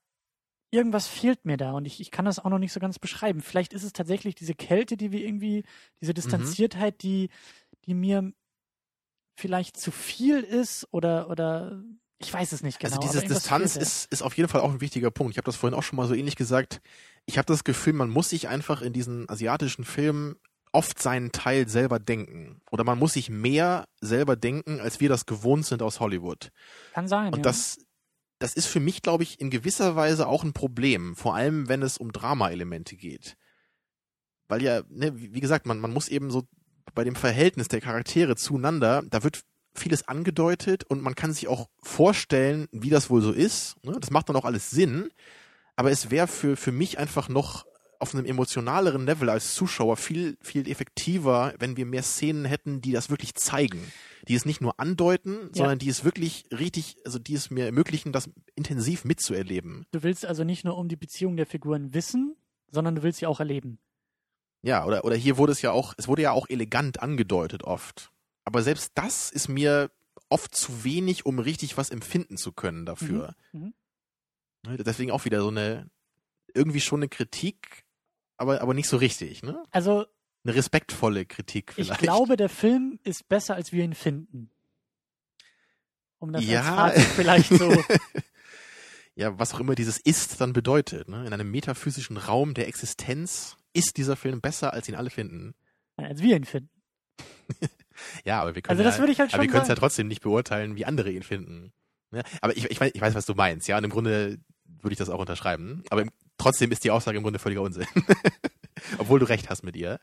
Speaker 3: irgendwas fehlt mir da und ich, ich kann das auch noch nicht so ganz beschreiben. Vielleicht ist es tatsächlich diese Kälte, die wir irgendwie, diese mhm. Distanziertheit, mhm. die, die mir vielleicht zu viel ist oder, oder ich weiß es nicht
Speaker 4: also
Speaker 3: genau.
Speaker 4: Also diese Distanz ist, ist auf jeden Fall auch ein wichtiger Punkt. Ich habe das vorhin auch schon mal so ähnlich gesagt. Ich habe das Gefühl, man muss sich einfach in diesen asiatischen Filmen oft seinen Teil selber denken. Oder man muss sich mehr selber denken, als wir das gewohnt sind aus Hollywood.
Speaker 3: Kann sein.
Speaker 4: Und
Speaker 3: ja.
Speaker 4: das, das ist für mich, glaube ich, in gewisser Weise auch ein Problem. Vor allem, wenn es um Drama-Elemente geht. Weil ja, ne, wie gesagt, man, man muss eben so bei dem Verhältnis der Charaktere zueinander, da wird vieles angedeutet und man kann sich auch vorstellen, wie das wohl so ist. Ne? Das macht dann auch alles Sinn. Aber es wäre für, für mich einfach noch auf einem emotionaleren Level als Zuschauer viel, viel effektiver, wenn wir mehr Szenen hätten, die das wirklich zeigen. Die es nicht nur andeuten, ja. sondern die es wirklich richtig, also die es mir ermöglichen, das intensiv mitzuerleben.
Speaker 3: Du willst also nicht nur um die Beziehung der Figuren wissen, sondern du willst sie auch erleben.
Speaker 4: Ja, oder, oder hier wurde es ja auch, es wurde ja auch elegant angedeutet oft. Aber selbst das ist mir oft zu wenig, um richtig was empfinden zu können dafür. Mhm. Mhm. Ne, deswegen auch wieder so eine, irgendwie schon eine Kritik, aber, aber nicht so richtig, ne?
Speaker 3: Also.
Speaker 4: Eine respektvolle Kritik vielleicht.
Speaker 3: Ich glaube, der Film ist besser, als wir ihn finden. Um das
Speaker 4: ja.
Speaker 3: vielleicht so. [LAUGHS]
Speaker 4: ja, was auch immer dieses ist dann bedeutet, ne? In einem metaphysischen Raum der Existenz ist dieser Film besser, als ihn alle finden.
Speaker 3: Als wir ihn finden. [LAUGHS]
Speaker 4: ja, aber wir können
Speaker 3: also das
Speaker 4: ja,
Speaker 3: ich halt
Speaker 4: aber wir können es ja trotzdem nicht beurteilen, wie andere ihn finden. Ja, aber ich, ich, weiß, ich weiß, was du meinst, ja. Und im Grunde würde ich das auch unterschreiben. Aber im, trotzdem ist die Aussage im Grunde völliger Unsinn. [LAUGHS] Obwohl du recht hast mit ihr.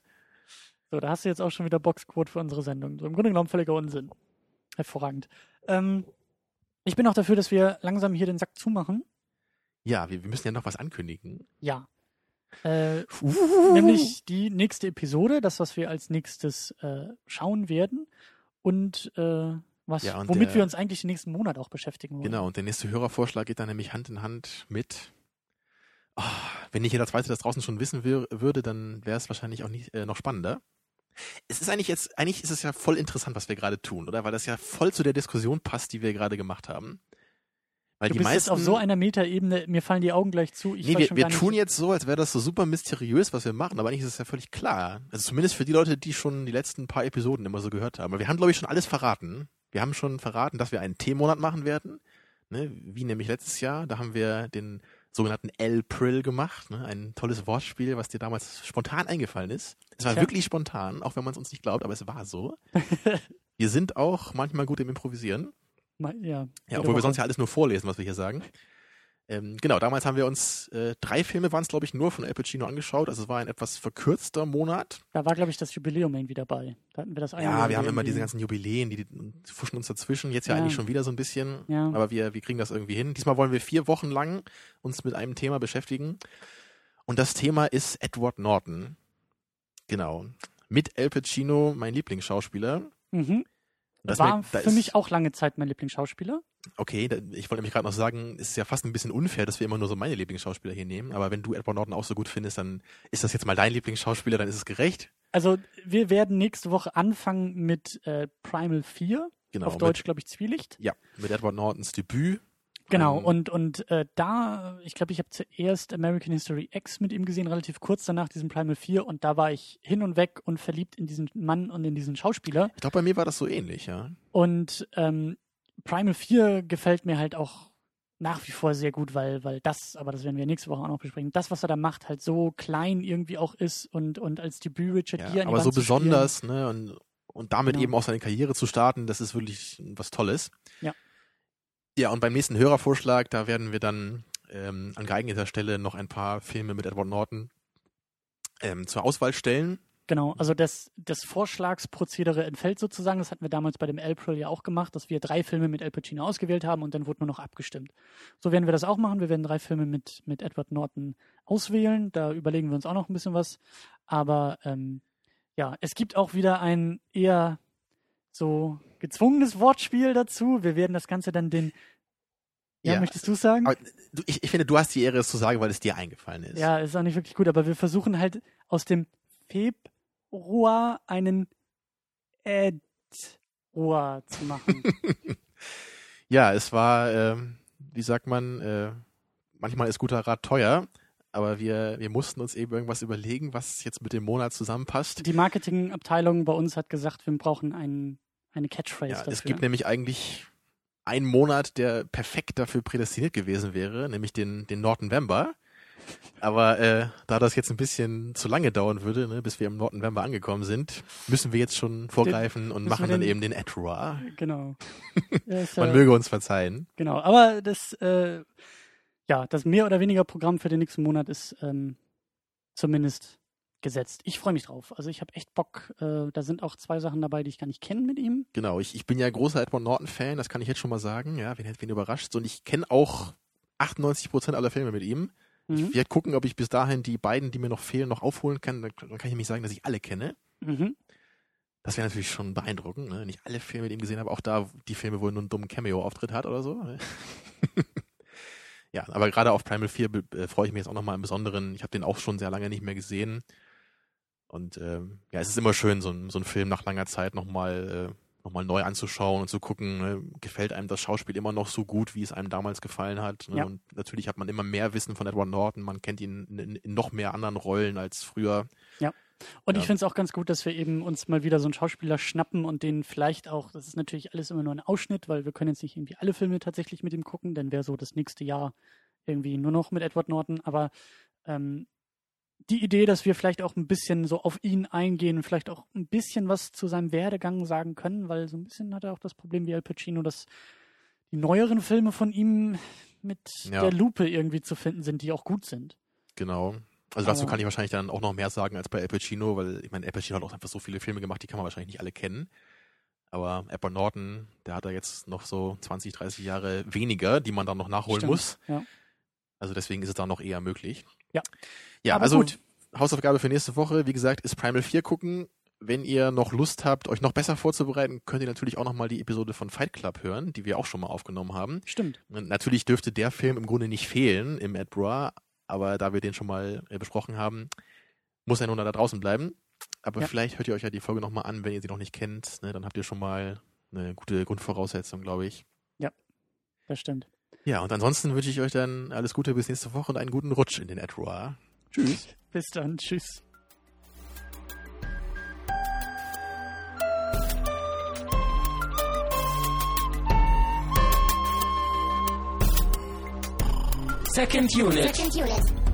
Speaker 3: So, da hast du jetzt auch schon wieder Boxquote für unsere Sendung. So, im Grunde genommen völliger Unsinn. Hervorragend. Ähm, ich bin auch dafür, dass wir langsam hier den Sack zumachen.
Speaker 4: Ja, wir, wir müssen ja noch was ankündigen.
Speaker 3: Ja. Äh. Nämlich die nächste Episode, das, was wir als nächstes äh, schauen werden. Und äh, was, ja, und womit der, wir uns eigentlich den nächsten Monat auch beschäftigen wollen.
Speaker 4: Genau, und der nächste Hörervorschlag geht dann nämlich Hand in Hand mit. Oh, wenn nicht jeder Zweite das draußen schon wissen würde, dann wäre es wahrscheinlich auch nicht, äh, noch spannender. Es ist eigentlich jetzt, eigentlich ist es ja voll interessant, was wir gerade tun, oder? Weil das ja voll zu der Diskussion passt, die wir gerade gemacht haben.
Speaker 3: Weil du die bist meisten, jetzt auf so einer Metaebene, mir fallen die Augen gleich zu.
Speaker 4: Nee, wir, wir tun jetzt so, als wäre das so super mysteriös, was wir machen, aber eigentlich ist es ja völlig klar. Also zumindest für die Leute, die schon die letzten paar Episoden immer so gehört haben. Aber wir haben, glaube ich, schon alles verraten. Wir haben schon verraten, dass wir einen T-Monat machen werden. Ne? Wie nämlich letztes Jahr. Da haben wir den sogenannten L-Prill gemacht. Ne? Ein tolles Wortspiel, was dir damals spontan eingefallen ist. Es war
Speaker 3: Tja.
Speaker 4: wirklich spontan, auch wenn man es uns nicht glaubt, aber es war so. [LAUGHS] wir sind auch manchmal gut im Improvisieren.
Speaker 3: Ja,
Speaker 4: Ja, obwohl wir sonst ja alles nur vorlesen, was wir hier sagen. Ähm, genau, damals haben wir uns äh, drei Filme waren es, glaube ich, nur von Al Pacino angeschaut. Also es war ein etwas verkürzter Monat.
Speaker 3: Da war, glaube ich, das Jubiläum irgendwie dabei. Da hatten wir das eine
Speaker 4: Ja,
Speaker 3: Jahr
Speaker 4: wir haben immer diese ganzen Jubiläen, die, die fuschen uns dazwischen. Jetzt ja,
Speaker 3: Ja.
Speaker 4: eigentlich schon wieder so ein bisschen.
Speaker 3: Ja.
Speaker 4: Aber wir, wir kriegen das irgendwie hin. Diesmal wollen wir vier Wochen lang uns mit einem Thema beschäftigen. Und das Thema ist Edward Norton. Genau. Mit Al Pacino, mein Lieblingsschauspieler.
Speaker 3: Mhm.
Speaker 4: Da ist
Speaker 3: War
Speaker 4: mir-
Speaker 3: für mich auch lange Zeit mein Lieblingsschauspieler.
Speaker 4: Okay, ich wollte nämlich gerade noch sagen, es ist ja fast ein bisschen unfair, dass wir immer nur so meine Lieblingsschauspieler hier nehmen. Aber wenn du Edward Norton auch so gut findest, dann ist das jetzt mal dein Lieblingsschauspieler, dann ist es gerecht.
Speaker 3: Also wir werden nächste Woche anfangen mit äh, Primal 4,
Speaker 4: Genau.
Speaker 3: auf Deutsch, glaube ich, Zwielicht.
Speaker 4: Ja, mit Edward Nortons Debüt.
Speaker 3: Genau,
Speaker 4: Ähm,
Speaker 3: und, und äh, da, ich glaube, ich habe zuerst American History X mit ihm gesehen, relativ kurz danach diesen Primal 4 und da war ich hin und weg und verliebt in diesen Mann und in diesen Schauspieler.
Speaker 4: Ich glaube, bei mir war das so ähnlich, ja.
Speaker 3: Und ähm, Primal 4 gefällt mir halt auch nach wie vor sehr gut, weil, weil das, aber das werden wir nächste Woche auch noch besprechen, das, was er da macht, halt so klein irgendwie auch ist und, und als Debüt Richard
Speaker 4: ja
Speaker 3: Gere
Speaker 4: aber so
Speaker 3: zu spielen.
Speaker 4: besonders, ne? Und, und damit
Speaker 3: Genau.
Speaker 4: eben auch seine Karriere zu starten, das ist wirklich was Tolles.
Speaker 3: Ja.
Speaker 4: Ja, und beim nächsten Hörervorschlag, da werden wir dann ähm, an geeigneter Stelle noch ein paar Filme mit Edward Norton ähm, zur Auswahl stellen.
Speaker 3: Genau, also das, das Vorschlagsprozedere entfällt sozusagen. Das hatten wir damals bei dem April ja auch gemacht, dass wir drei Filme mit Al Pacino ausgewählt haben und dann wurde nur noch abgestimmt. So werden wir das auch machen. Wir werden drei Filme mit, mit Edward Norton auswählen. Da überlegen wir uns auch noch ein bisschen was. Aber ähm, ja, es gibt auch wieder ein eher so gezwungenes Wortspiel dazu. Wir werden das Ganze dann den. Ja,
Speaker 4: Ja.
Speaker 3: möchtest du sagen?
Speaker 4: Aber du, ich, ich finde, du hast die Ehre, es zu sagen, weil es dir eingefallen ist.
Speaker 3: Ja, ist auch nicht wirklich gut, aber wir versuchen halt aus dem Februar einen Edroar zu machen. [LAUGHS]
Speaker 4: Ja, es war, ähm, wie sagt man, äh, manchmal ist guter Rat teuer, aber wir, wir mussten uns eben irgendwas überlegen, was jetzt mit dem Monat zusammenpasst.
Speaker 3: Die Marketingabteilung bei uns hat gesagt, wir brauchen einen, eine Catchphrase
Speaker 4: Ja,
Speaker 3: dafür.
Speaker 4: es gibt nämlich eigentlich einen Monat, der perfekt dafür prädestiniert gewesen wäre, nämlich den, den Nord-November. Aber äh, da das jetzt ein bisschen zu lange dauern würde, ne, bis wir im Nord-November angekommen sind, müssen wir jetzt schon vorgreifen und
Speaker 3: müssen
Speaker 4: machen dann
Speaker 3: den-
Speaker 4: eben den Edroar.
Speaker 3: Genau. [LAUGHS] Ja, ist,
Speaker 4: Man
Speaker 3: äh,
Speaker 4: möge uns verzeihen.
Speaker 3: Genau, aber das, äh, ja, das mehr oder weniger Programm für den nächsten Monat ist ähm, zumindest gesetzt. Ich freue mich drauf. Also ich habe echt Bock. Äh, da sind auch zwei Sachen dabei, die ich gar nicht kenne mit ihm.
Speaker 4: Genau, ich, ich bin ja großer Edward Norton-Fan, das kann ich jetzt schon mal sagen. Ja, wen hätte wen überrascht. Und ich kenne auch 98 Prozent aller Filme mit ihm.
Speaker 3: Mhm.
Speaker 4: Ich werde gucken, ob ich bis dahin die beiden, die mir noch fehlen, noch aufholen kann. Dann, kann ich nämlich sagen, dass ich alle kenne.
Speaker 3: Mhm.
Speaker 4: Das wäre natürlich schon beeindruckend, ne? wenn ich alle Filme mit ihm gesehen habe, auch da die Filme, wo er nur einen dummen Cameo-Auftritt hat oder so. ne? [LAUGHS] ja, aber gerade auf Primal 4 be- äh, freue ich mich jetzt auch nochmal im Besonderen. Ich habe den auch schon sehr lange nicht mehr gesehen. Und ähm, ja, es ist immer schön, so, ein- so einen Film nach langer Zeit nochmal äh, noch mal neu anzuschauen und zu gucken, ne? gefällt einem das Schauspiel immer noch so gut, wie es einem damals gefallen hat. Ne?
Speaker 3: Ja.
Speaker 4: Und natürlich hat man immer mehr Wissen von Edward Norton, man kennt ihn in, in noch mehr anderen Rollen als früher.
Speaker 3: Und
Speaker 4: Ja.
Speaker 3: ich finde es auch ganz gut, dass wir eben uns mal wieder so einen Schauspieler schnappen und den vielleicht auch, das ist natürlich alles immer nur ein Ausschnitt, weil wir können jetzt nicht irgendwie alle Filme tatsächlich mit ihm gucken, dann wäre so das nächste Jahr irgendwie nur noch mit Edward Norton. Aber ähm, die Idee, dass wir vielleicht auch ein bisschen so auf ihn eingehen vielleicht auch ein bisschen was zu seinem Werdegang sagen können, weil so ein bisschen hat er auch das Problem wie Al Pacino, dass die neueren Filme von ihm mit
Speaker 4: Ja.
Speaker 3: der Lupe irgendwie zu finden sind, die auch gut sind.
Speaker 4: Genau. Also dazu kann ich wahrscheinlich dann auch noch mehr sagen als bei Al Pacino, weil ich meine, Al Pacino hat auch einfach so viele Filme gemacht, die kann man wahrscheinlich nicht alle kennen. Aber Edward Norton, der hat da jetzt noch so 20, 30 Jahre weniger, die man dann noch nachholen
Speaker 3: Stimmt,
Speaker 4: muss.
Speaker 3: ja.
Speaker 4: Also deswegen ist es da noch eher möglich.
Speaker 3: Ja.
Speaker 4: Ja,
Speaker 3: Aber
Speaker 4: also
Speaker 3: gut.
Speaker 4: Hausaufgabe für nächste Woche, wie gesagt, ist Primal 4 gucken. Wenn ihr noch Lust habt, euch noch besser vorzubereiten, könnt ihr natürlich auch noch mal die Episode von Fight Club hören, die wir auch schon mal aufgenommen haben.
Speaker 3: Stimmt.
Speaker 4: Und Natürlich dürfte der Film im Grunde nicht fehlen im Ed Bra, aber da wir den schon mal äh, besprochen haben, muss er nun da draußen bleiben. Aber
Speaker 3: Ja.
Speaker 4: vielleicht hört ihr euch ja die Folge nochmal an, wenn ihr sie noch nicht kennt. Ne? Dann habt ihr schon mal eine gute Grundvoraussetzung, glaube ich.
Speaker 3: Das stimmt.
Speaker 4: Ja, und ansonsten wünsche ich euch dann alles Gute bis nächste Woche und einen guten Rutsch in den Ed Bra. Tschüss.
Speaker 3: Bis dann. Tschüss.
Speaker 1: Second Unit.
Speaker 2: Second Unit.